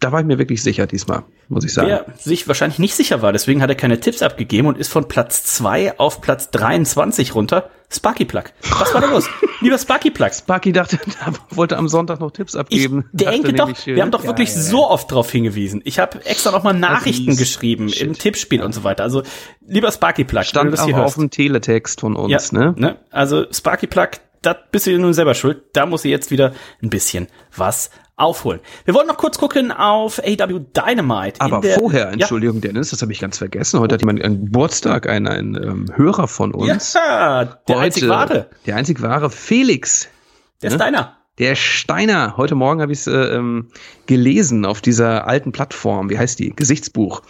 da war ich mir wirklich sicher diesmal, muss ich sagen. Wer sich wahrscheinlich nicht sicher war, deswegen hat er keine Tipps abgegeben und ist von Platz 2 auf Platz 23 runter. Sparky Plug. Was war da los? *laughs* Lieber Sparky Plug. Sparky dachte, *laughs* er wollte am Sonntag noch Tipps abgeben. Ich denke doch, wir haben doch wirklich ja, ja, so oft drauf hingewiesen. Ich habe extra noch mal Nachrichten geschrieben Shit. im Tippspiel und so weiter. Also, lieber Sparky Plug, stand auch auf dem Teletext von uns, ne? ne? Also, Sparky Plug, da bist du nun selber schuld. Da muss ich jetzt wieder ein bisschen was aufholen. Wir wollen noch kurz gucken auf AW Dynamite. Aber vorher, Entschuldigung, ja. Dennis, das habe ich ganz vergessen. Heute hat jemand einen Geburtstag, ein, ein ähm, Hörer von uns. Ja, der Heute, einzig wahre. Der einzig wahre Felix. Der ne? ist deiner. Der Steiner, heute Morgen habe ich es äh, ähm, gelesen auf dieser alten Plattform, wie heißt die? Gesichtsbuch.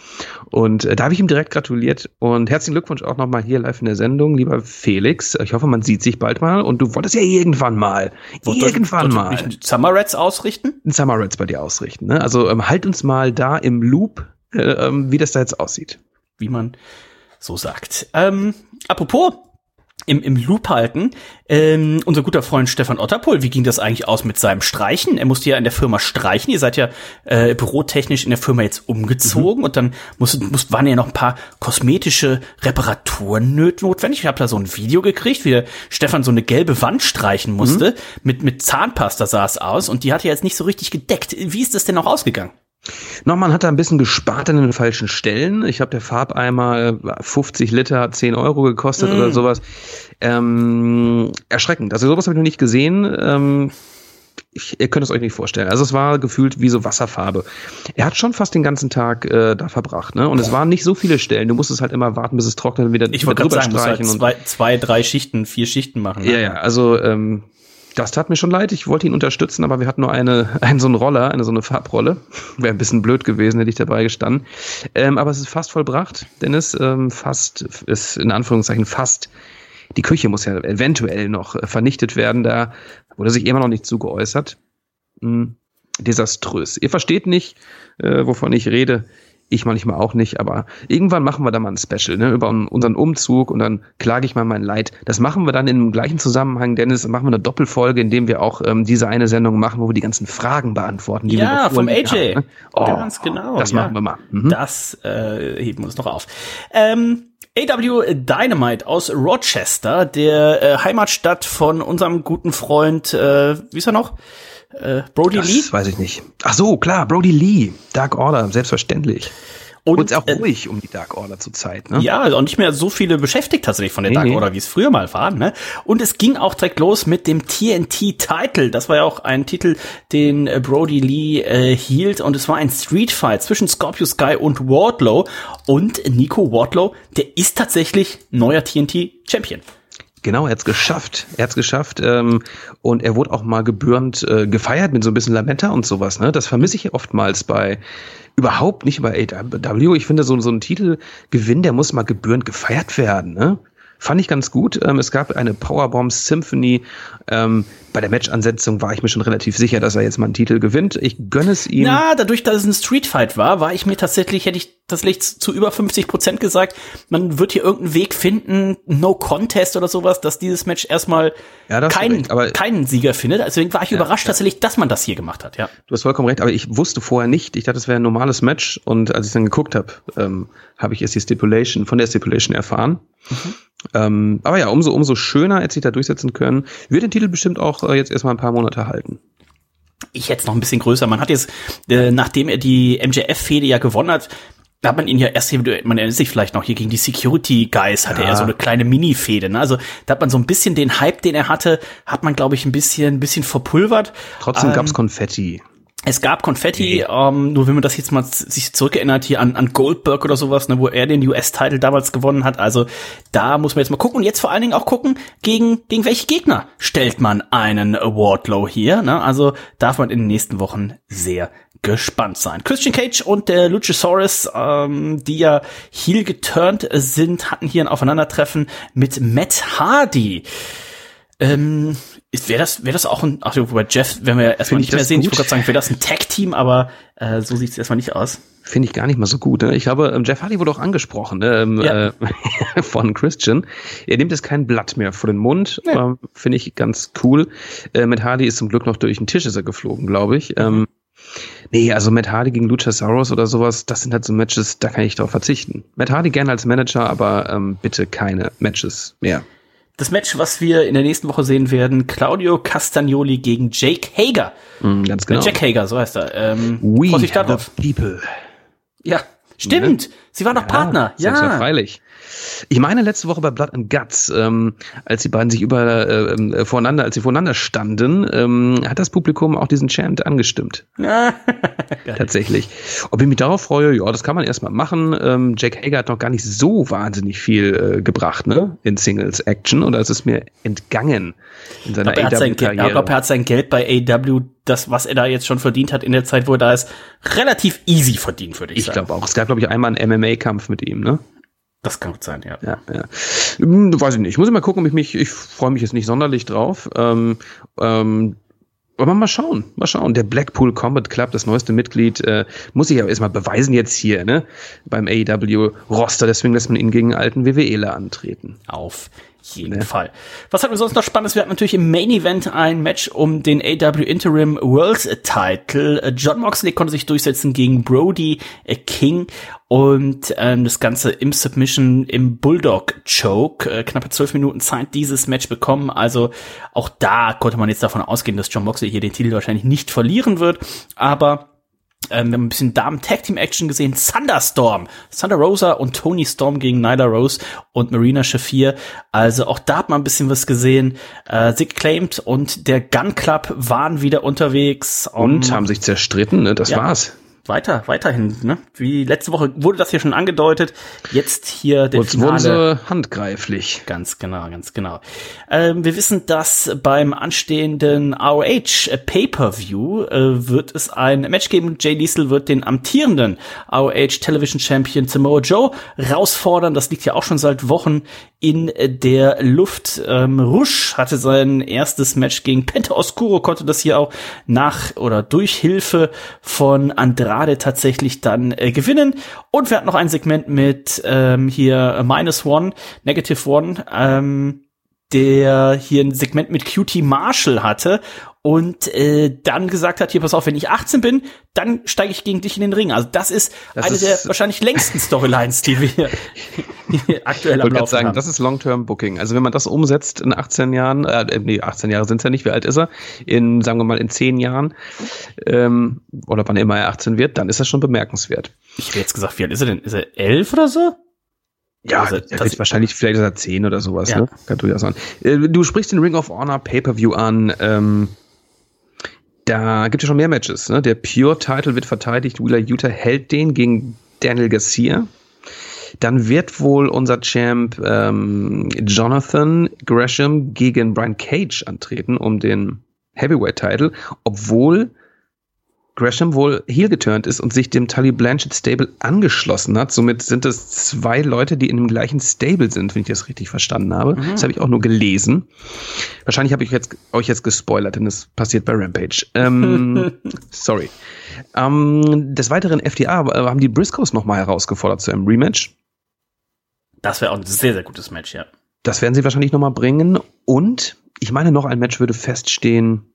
Und äh, da habe ich ihm direkt gratuliert und herzlichen Glückwunsch auch nochmal hier live in der Sendung, lieber Felix. Ich hoffe, man sieht sich bald mal und du wolltest ja irgendwann mal, Wollt irgendwann mal. Nicht Summer Reds ausrichten? Ein Summer Reds bei dir ausrichten. Ne? Also ähm, halt uns mal da im Loop, äh, ähm, wie das da jetzt aussieht. Wie man so sagt. Ähm, apropos im, im Loop halten. Ähm, unser guter Freund Stefan Otterpohl, wie ging das eigentlich aus mit seinem Streichen? Er musste ja in der Firma streichen. Ihr seid ja äh, bürotechnisch in der Firma jetzt umgezogen mhm. und dann musst, musst, waren ja noch ein paar kosmetische Reparaturen notwendig. Ich habe da so ein Video gekriegt, wie der Stefan so eine gelbe Wand streichen musste. Mhm. Mit, mit Zahnpasta sah es aus und die hat er jetzt nicht so richtig gedeckt. Wie ist das denn noch ausgegangen? Nochmal hat er ein bisschen gespart an den falschen Stellen. Ich habe der Farbeimer 50 Liter 10 Euro gekostet mm. oder sowas. Ähm, erschreckend. Also sowas habe ich noch nicht gesehen. Ähm, ich, ihr könnt es euch nicht vorstellen. Also es war gefühlt wie so Wasserfarbe. Er hat schon fast den ganzen Tag äh, da verbracht, ne? Und es waren nicht so viele Stellen. Du musstest halt immer warten, bis es trocknet und wieder ich wollte gerade sagen, halt zwei, zwei, drei Schichten, vier Schichten machen. Ne? Ja, ja. Also ähm, das tat mir schon leid. Ich wollte ihn unterstützen, aber wir hatten nur eine, *laughs* einen so einen Roller, eine so eine Farbrolle. *laughs* Wäre ein bisschen blöd gewesen, hätte ich dabei gestanden. Ähm, aber es ist fast vollbracht. Dennis, ähm, fast, ist in Anführungszeichen fast. Die Küche muss ja eventuell noch äh, vernichtet werden. Da wurde sich immer noch nicht zu geäußert. Hm, desaströs. Ihr versteht nicht, äh, wovon ich rede. Ich manchmal auch nicht, aber irgendwann machen wir da mal ein Special, ne, über unseren Umzug und dann klage ich mal mein Leid. Das machen wir dann im gleichen Zusammenhang, Dennis, machen wir eine Doppelfolge, indem wir auch ähm, diese eine Sendung machen, wo wir die ganzen Fragen beantworten. Die ja, wir vom AJ. Haben, ne? oh, Ganz genau. Das ja. machen wir mal. Mhm. Das äh, heben wir uns noch auf. Ähm, AW Dynamite aus Rochester, der äh, Heimatstadt von unserem guten Freund, äh, wie ist er noch? Äh, Brody das Lee? weiß ich nicht. Ach so, klar, Brody Lee. Dark Order, selbstverständlich. Und, und auch äh, ruhig um die Dark Order zur Zeit, ne? Ja, und nicht mehr so viele beschäftigt tatsächlich von der nee, Dark Order, wie es früher mal war, ne? Und es ging auch direkt los mit dem TNT-Title. Das war ja auch ein Titel, den äh, Brody Lee äh, hielt. Und es war ein Street Fight zwischen Scorpio Sky und Wardlow. Und Nico Wardlow, der ist tatsächlich neuer TNT-Champion. Genau, er hat's geschafft. Er hat's geschafft. Ähm, und er wurde auch mal gebührend äh, gefeiert mit so ein bisschen Lametta und sowas. Ne? Das vermisse ich oftmals bei überhaupt nicht bei AW. Ich finde, so, so ein Titelgewinn, der muss mal gebührend gefeiert werden. Ne? Fand ich ganz gut. Ähm, es gab eine Powerbomb Symphony. Ähm, bei der Match-Ansetzung war ich mir schon relativ sicher, dass er jetzt mal einen Titel gewinnt. Ich gönne es ihm. Na, dadurch, dass es ein Streetfight war, war ich mir tatsächlich, hätte ich tatsächlich zu über 50 Prozent gesagt, man wird hier irgendeinen Weg finden, No Contest oder sowas, dass dieses Match erstmal ja, keinen, keinen Sieger findet. Deswegen war ich ja, überrascht ja. tatsächlich, dass man das hier gemacht hat, ja. Du hast vollkommen recht, aber ich wusste vorher nicht. Ich dachte, es wäre ein normales Match und als ich dann geguckt habe, ähm, habe ich erst die Stipulation, von der Stipulation erfahren. Mhm. Ähm, aber ja, umso, umso schöner, als sich da durchsetzen können, wird den Titel bestimmt auch äh, jetzt erstmal ein paar Monate halten. Ich hätte es noch ein bisschen größer. Man hat jetzt, äh, nachdem er die MJF-Fehde ja gewonnen hat, da hat man ihn ja erst man erinnert sich vielleicht noch, hier gegen die Security Guys hatte ja. er so eine kleine Mini-Fehde. Ne? Also da hat man so ein bisschen den Hype, den er hatte, hat man, glaube ich, ein bisschen, ein bisschen verpulvert. Trotzdem ähm, gab's Konfetti. Es gab Konfetti, okay. ähm, nur wenn man das jetzt mal sich zurückerinnert hier an, an Goldberg oder sowas, ne, wo er den US-Title damals gewonnen hat. Also da muss man jetzt mal gucken und jetzt vor allen Dingen auch gucken, gegen, gegen welche Gegner stellt man einen Wardlow hier. Ne? Also darf man in den nächsten Wochen sehr gespannt sein. Christian Cage und der Luchasaurus, ähm, die ja heel geturnt sind, hatten hier ein Aufeinandertreffen mit Matt Hardy. Ähm, Wäre das, wäre das auch ein, ach, wobei Jeff werden wir erstmal nicht mehr sehen. Gut? Ich wollte gerade sagen, wäre das ein Tag-Team, aber äh, so sieht es erstmal nicht aus. Finde ich gar nicht mal so gut. Ne? Ich habe, ähm, Jeff Hardy wurde auch angesprochen ne? Ähm, ja. äh, *laughs* von Christian. Er nimmt jetzt kein Blatt mehr vor den Mund. Ja. Äh, Finde ich ganz cool. Äh, mit Hardy ist zum Glück noch durch den Tisch ist er geflogen, glaube ich. Mhm. Ähm, nee, also Matt Hardy gegen Luchasaurus oder sowas, das sind halt so Matches, da kann ich drauf verzichten. Matt Hardy gerne als Manager, aber ähm, bitte keine Matches mehr. Das Match, was wir in der nächsten Woche sehen werden, Claudio Castagnoli gegen Jake Hager. Mm, ganz genau. Jack Hager, so heißt er. Ähm, We the people. Ja, stimmt. Ne? Sie waren doch Partner. Ja, ja. freilich. Ich meine letzte Woche bei Blood and Guts, ähm, als die beiden sich über äh, äh, voreinander, als sie voreinander standen, ähm, hat das Publikum auch diesen Chant angestimmt. *laughs* Tatsächlich. Ob ich mich darauf freue, ja, das kann man erstmal machen. Ähm, Jack Hager hat noch gar nicht so wahnsinnig viel äh, gebracht, ne? In Singles Action oder es ist mir entgangen in seiner AW-Karriere. Ich glaube, er hat sein Geld bei AW das, was er da jetzt schon verdient hat in der Zeit, wo er da ist, relativ easy verdient, würde ich, ich sagen. Ich glaube auch. Es gab, glaube ich, einmal einen MMA-Kampf mit ihm, ne? Das kann gut sein, ja. Ja, ja. Hm, weiß ich nicht. Ich muss mal gucken, ob ich mich, ich freue mich jetzt nicht sonderlich drauf. Ähm, ähm, aber mal schauen, mal schauen. Der Blackpool Combat Club, das neueste Mitglied, äh, muss sich aber erstmal beweisen jetzt hier, ne? Beim AEW Roster. Deswegen lässt man ihn gegen alten WWEler antreten. Auf jeden ne? Fall. Was hatten wir sonst noch Spannendes? Wir hatten natürlich im Main Event ein Match um den AW Interim World Title. John Moxley konnte sich durchsetzen gegen Brody King und ähm, das Ganze im Submission im Bulldog Choke. Äh, knappe zwölf Minuten Zeit dieses Match bekommen. Also auch da konnte man jetzt davon ausgehen, dass John Moxley hier den Titel wahrscheinlich nicht verlieren wird. Aber ähm, wir haben ein bisschen Damen-Tag-Team-Action gesehen. Thunderstorm. Thunder Rosa und Tony Storm gegen Nyla Rose und Marina Shafir. Also auch da hat man ein bisschen was gesehen. Äh, sie claimed und der Gun Club waren wieder unterwegs. Und um, haben sich zerstritten, ne? Das ja. war's weiter, weiterhin, ne? Wie letzte Woche wurde das hier schon angedeutet. Jetzt hier der Kurz Finale. Wurde handgreiflich. Ganz genau, ganz genau. Ähm, wir wissen, dass beim anstehenden ROH Pay-Per-View äh, wird es ein Match geben. Jay Liesel wird den amtierenden ROH Television Champion Samoa Joe herausfordern. Das liegt ja auch schon seit Wochen in der Luft. Ähm, Rush hatte sein erstes Match gegen Penta Oscuro, konnte das hier auch nach oder durch Hilfe von Andrade tatsächlich dann äh, gewinnen. Und wir hatten noch ein Segment mit ähm, hier Minus One, Negative One. Ähm, der hier ein Segment mit Cutie Marshall hatte und äh, dann gesagt hat, hier pass auf, wenn ich 18 bin, dann steige ich gegen dich in den Ring. Also das ist das eine ist der wahrscheinlich längsten Storylines, die wir *laughs* aktuell am Laufen sagen, haben. Das ist Long-Term Booking. Also wenn man das umsetzt in 18 Jahren, äh, nee, 18 Jahre sind es ja nicht, wie alt ist er? In, sagen wir mal, in 10 Jahren ähm, oder wann immer er 18 wird, dann ist das schon bemerkenswert. Ich hätte jetzt gesagt, wie alt ist er denn? Ist er 11 oder so? Ja, also, das wird wahrscheinlich vielleicht ist er 10 oder sowas, ja. ne? Kann durchaus sein. Äh, du sprichst den Ring of Honor Pay-Per-View an. Ähm, da gibt es schon mehr Matches. Ne? Der Pure-Title wird verteidigt. Wheeler Utah hält den gegen Daniel Garcia. Dann wird wohl unser Champ ähm, Jonathan Gresham gegen Brian Cage antreten um den Heavyweight-Title, obwohl Gresham wohl heel geturnt ist und sich dem Tully Blanchett Stable angeschlossen hat. Somit sind es zwei Leute, die in dem gleichen Stable sind, wenn ich das richtig verstanden habe. Mhm. Das habe ich auch nur gelesen. Wahrscheinlich habe ich jetzt, euch jetzt gespoilert, denn das passiert bei Rampage. Ähm, *laughs* sorry. Ähm, des Weiteren FDA äh, haben die Briscoes nochmal herausgefordert zu einem Rematch. Das wäre auch ein sehr, sehr gutes Match, ja. Das werden sie wahrscheinlich nochmal bringen. Und ich meine, noch ein Match würde feststehen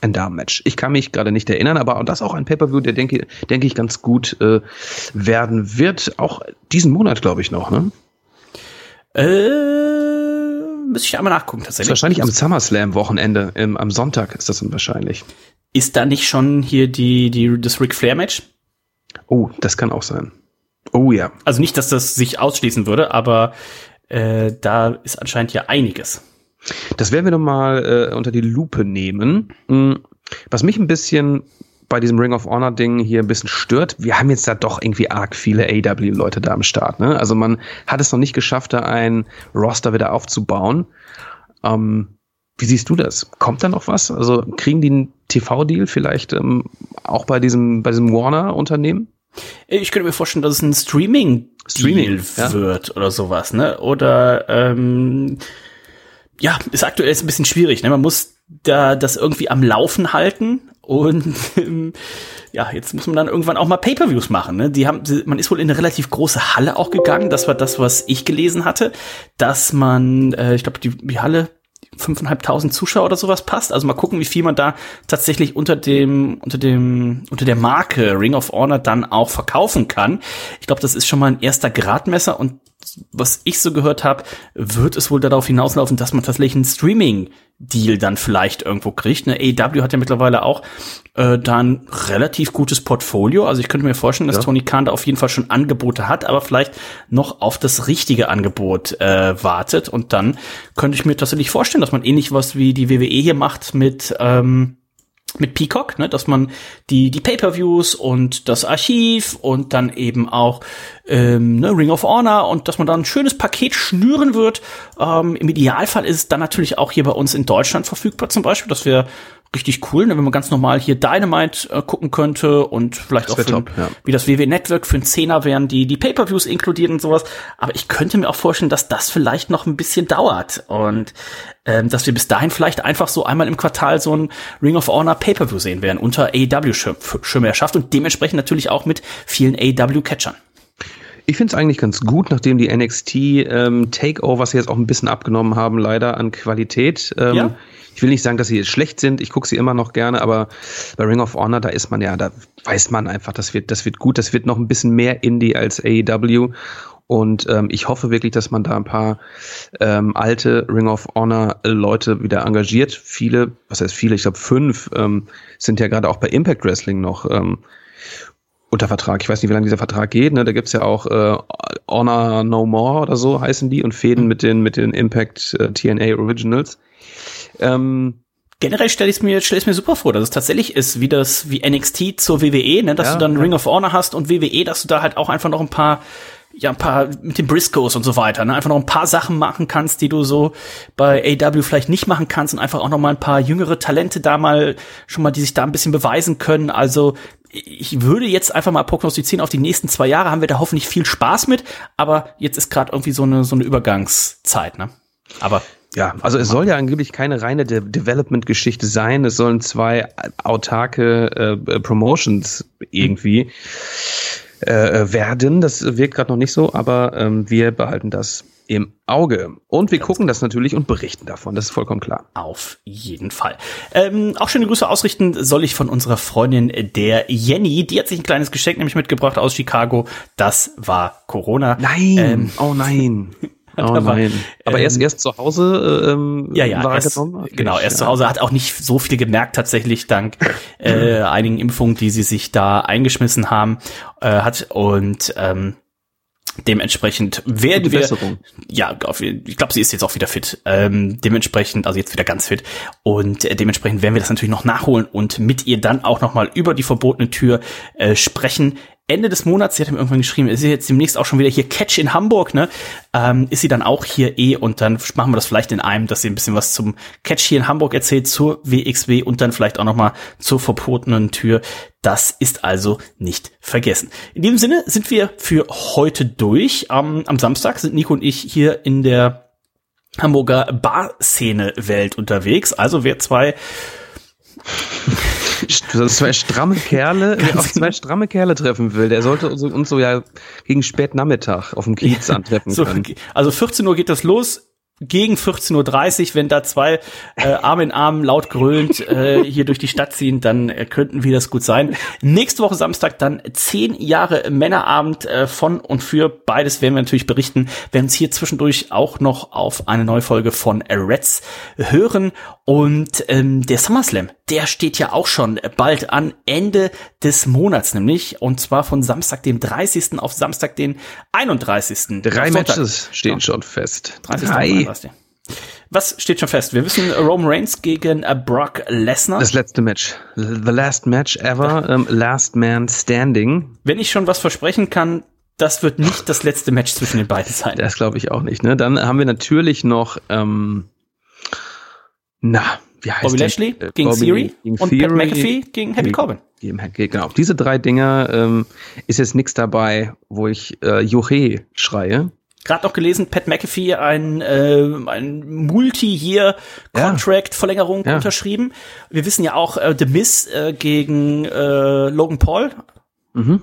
ein Damenmatch. Ich kann mich gerade nicht erinnern, aber das auch ein Pay-Per-View, der denke, denke ich ganz gut äh, werden wird. Auch diesen Monat, glaube ich, noch, ne? Äh, müsste ich einmal nachgucken, tatsächlich. Wahrscheinlich am SummerSlam-Wochenende, ähm, am Sonntag ist das dann wahrscheinlich. Ist da nicht schon hier die, die, das Ric Flair-Match? Oh, das kann auch sein. Oh ja. Also nicht, dass das sich ausschließen würde, aber äh, da ist anscheinend ja einiges. Das werden wir noch mal äh, unter die Lupe nehmen. Hm, was mich ein bisschen bei diesem Ring of Honor Ding hier ein bisschen stört, wir haben jetzt da doch irgendwie arg viele AW-Leute da am Start. Ne? Also man hat es noch nicht geschafft, da ein Roster wieder aufzubauen. Ähm, wie siehst du das? Kommt da noch was? Also kriegen die einen TV-Deal vielleicht ähm, auch bei diesem, bei diesem Warner-Unternehmen? Ich könnte mir vorstellen, dass es ein Streaming-Deal Streaming, ja? wird oder sowas, ne? Oder ähm, ja, ist aktuell ist ein bisschen schwierig. Ne? Man muss da das irgendwie am Laufen halten und ähm, *laughs* ja, jetzt muss man dann irgendwann auch mal Pay-per-Views machen. Ne? Die haben, man ist wohl in eine relativ große Halle auch gegangen. Das war das, was ich gelesen hatte, dass man, äh, ich glaube, die, die Halle 5.500 Zuschauer oder sowas passt. Also mal gucken, wie viel man da tatsächlich unter dem, unter dem, unter der Marke Ring of Honor dann auch verkaufen kann. Ich glaube, das ist schon mal ein erster Gradmesser und was ich so gehört habe, wird es wohl darauf hinauslaufen, dass man tatsächlich einen Streaming-Deal dann vielleicht irgendwo kriegt. Ne? AEW hat ja mittlerweile auch äh, da ein relativ gutes Portfolio. Also ich könnte mir vorstellen, dass ja. Tony Khan da auf jeden Fall schon Angebote hat, aber vielleicht noch auf das richtige Angebot äh, wartet. Und dann könnte ich mir tatsächlich vorstellen, dass man ähnlich was wie die WWE hier macht mit ähm, mit Peacock, ne, dass man die die Pay-per-Views und das Archiv und dann eben auch ähm, ne, Ring of Honor und dass man dann ein schönes Paket schnüren wird. Ähm, Im Idealfall ist es dann natürlich auch hier bei uns in Deutschland verfügbar zum Beispiel, dass wir richtig cool, ne, wenn man ganz normal hier Dynamite äh, gucken könnte und vielleicht das auch für, top, ja. wie das WW Network für einen Zehner wären die die Pay-per-Views inkludiert und sowas. Aber ich könnte mir auch vorstellen, dass das vielleicht noch ein bisschen dauert und ähm, dass wir bis dahin vielleicht einfach so einmal im Quartal so ein Ring of Honor Pay-per-View sehen werden unter AEW-Schirmerschafft und dementsprechend natürlich auch mit vielen AEW-Catchern. Ich finde es eigentlich ganz gut, nachdem die NXT ähm, Takeovers jetzt auch ein bisschen abgenommen haben, leider an Qualität. Ähm, ja ich will nicht sagen, dass sie jetzt schlecht sind. Ich gucke sie immer noch gerne, aber bei Ring of Honor, da ist man ja, da weiß man einfach, das wird, das wird gut, das wird noch ein bisschen mehr Indie als AEW. Und ähm, ich hoffe wirklich, dass man da ein paar ähm, alte Ring of Honor Leute wieder engagiert. Viele, was heißt viele, ich glaube fünf, ähm, sind ja gerade auch bei Impact Wrestling noch ähm, unter Vertrag. Ich weiß nicht, wie lange dieser Vertrag geht. Ne? Da gibt's ja auch äh, Honor No More oder so heißen die und Fäden mhm. mit den, mit den Impact äh, TNA Originals. Ähm, Generell stelle ich es mir, stell mir super vor, dass es tatsächlich ist, wie das, wie NXT zur WWE, ne, dass ja, du dann ja. Ring of Honor hast und WWE, dass du da halt auch einfach noch ein paar, ja, ein paar mit den Briscoes und so weiter, ne, einfach noch ein paar Sachen machen kannst, die du so bei AW vielleicht nicht machen kannst und einfach auch noch mal ein paar jüngere Talente da mal, schon mal, die sich da ein bisschen beweisen können. Also, ich würde jetzt einfach mal prognostizieren, auf die nächsten zwei Jahre haben wir da hoffentlich viel Spaß mit, aber jetzt ist gerade irgendwie so eine, so eine Übergangszeit, ne. Aber ja, also es soll ja angeblich keine reine De Development-Geschichte sein. Es sollen zwei autarke äh, Promotions irgendwie äh, werden. Das wirkt gerade noch nicht so, aber ähm, wir behalten das im Auge. Und wir gucken das natürlich und berichten davon. Das ist vollkommen klar. Auf jeden Fall. Ähm, auch schöne Grüße ausrichten soll ich von unserer Freundin der Jenny. Die hat sich ein kleines Geschenk nämlich mitgebracht aus Chicago. Das war Corona. Nein. Ähm, oh nein. *laughs* Oh nein. Aber ähm, erst, erst zu Hause ähm, ja, ja, war erst, genommen? Okay, genau, erst ja. zu Hause hat auch nicht so viel gemerkt tatsächlich dank *laughs* äh, einigen Impfungen, die sie sich da eingeschmissen haben äh, hat und ähm, Dementsprechend werden wir. Ja, ich glaube, sie ist jetzt auch wieder fit. Ähm, dementsprechend, also jetzt wieder ganz fit. Und äh, dementsprechend werden wir das natürlich noch nachholen und mit ihr dann auch nochmal über die verbotene Tür äh, sprechen. Ende des Monats, sie hat mir irgendwann geschrieben, ist sie jetzt demnächst auch schon wieder hier Catch in Hamburg, ne? Ähm, ist sie dann auch hier eh und dann machen wir das vielleicht in einem, dass sie ein bisschen was zum Catch hier in Hamburg erzählt, zur WXW und dann vielleicht auch nochmal zur verbotenen Tür. Das ist also nicht vergessen. In diesem Sinne sind wir für heute durch. Ähm, am Samstag sind Nico und ich hier in der Hamburger Bar-Szene-Welt unterwegs. Also wer zwei zwei stramme Kerle, wer auf zwei stramme Kerle treffen will, der sollte uns, uns so ja gegen Spätnachmittag auf dem Kiez antreffen so, können. Also 14 Uhr geht das los gegen 14.30 Uhr, wenn da zwei äh, Arm in Arm laut grölend äh, hier durch die Stadt ziehen, dann äh, könnten wir das gut sein. Nächste Woche Samstag dann zehn Jahre Männerabend äh, von und für beides werden wir natürlich berichten. werden uns hier zwischendurch auch noch auf eine neue Folge von Reds hören und ähm, der SummerSlam, der steht ja auch schon bald an Ende des Monats nämlich und zwar von Samstag dem 30. auf Samstag den 31. Drei Matches stehen schon fest. 30. Drei. Was steht schon fest? Wir wissen Roman Reigns gegen äh, Brock Lesnar. Das letzte Match. The last match ever. Um, last man standing. Wenn ich schon was versprechen kann, das wird nicht das letzte Match zwischen den beiden sein. Das glaube ich auch nicht. Ne? Dann haben wir natürlich noch ähm, na, wie heißt Bobby Lashley äh, gegen Bobby Theory gegen und Theory, Pat McAfee gegen Happy Corbin. Genau, diese drei Dinger ähm, ist jetzt nichts dabei, wo ich äh, Juche schreie. gerade noch gelesen, Pat McAfee ein, äh, ein Multi-Year-Contract-Verlängerung Ja. unterschrieben. Wir wissen ja auch, äh, The Miz äh, gegen äh, Logan Paul. Mhm.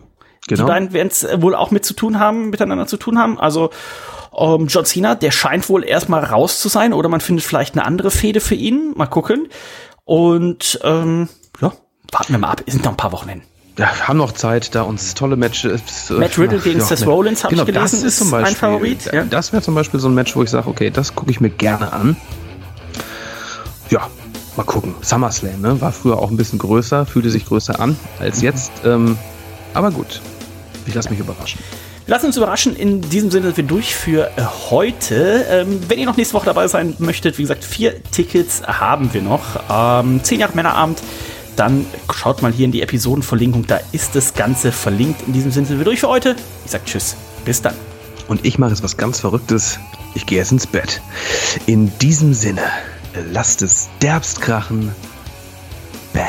Die Genau. beiden werden es wohl auch mit zu tun haben, miteinander zu tun haben. Also ähm, John Cena, der scheint wohl erstmal raus zu sein oder man findet vielleicht eine andere Fehde für ihn. Mal gucken. Und ähm, ja, warten wir mal ab. Es sind noch ein paar Wochen hin. Ja, wir haben noch Zeit, da uns tolle Matches. äh, Matt Riddle gegen Seth Rollins, hab ich gelesen, das ist zum ein Beispiel, Favorit, ja. Das wäre zum Beispiel so ein Match, wo ich sage, okay, das gucke ich mir gerne an. Ja, mal gucken. SummerSlam, ne? War früher auch ein bisschen größer, fühlte sich größer an als jetzt. Ähm, aber gut. Ich lasse mich überraschen. Lassen uns überraschen. In diesem Sinne sind wir durch für äh, heute. Ähm, wenn ihr noch nächste Woche dabei sein möchtet, wie gesagt, vier Tickets haben wir noch. Ähm, zehn Jahre Männerabend. Dann schaut mal hier in die Episodenverlinkung. Da ist das Ganze verlinkt. In diesem Sinne sind wir durch für heute. Ich sag Tschüss. Bis dann. Und ich mache jetzt was ganz Verrücktes. Ich gehe jetzt ins Bett. In diesem Sinne, lasst es derbst krachen. Bam.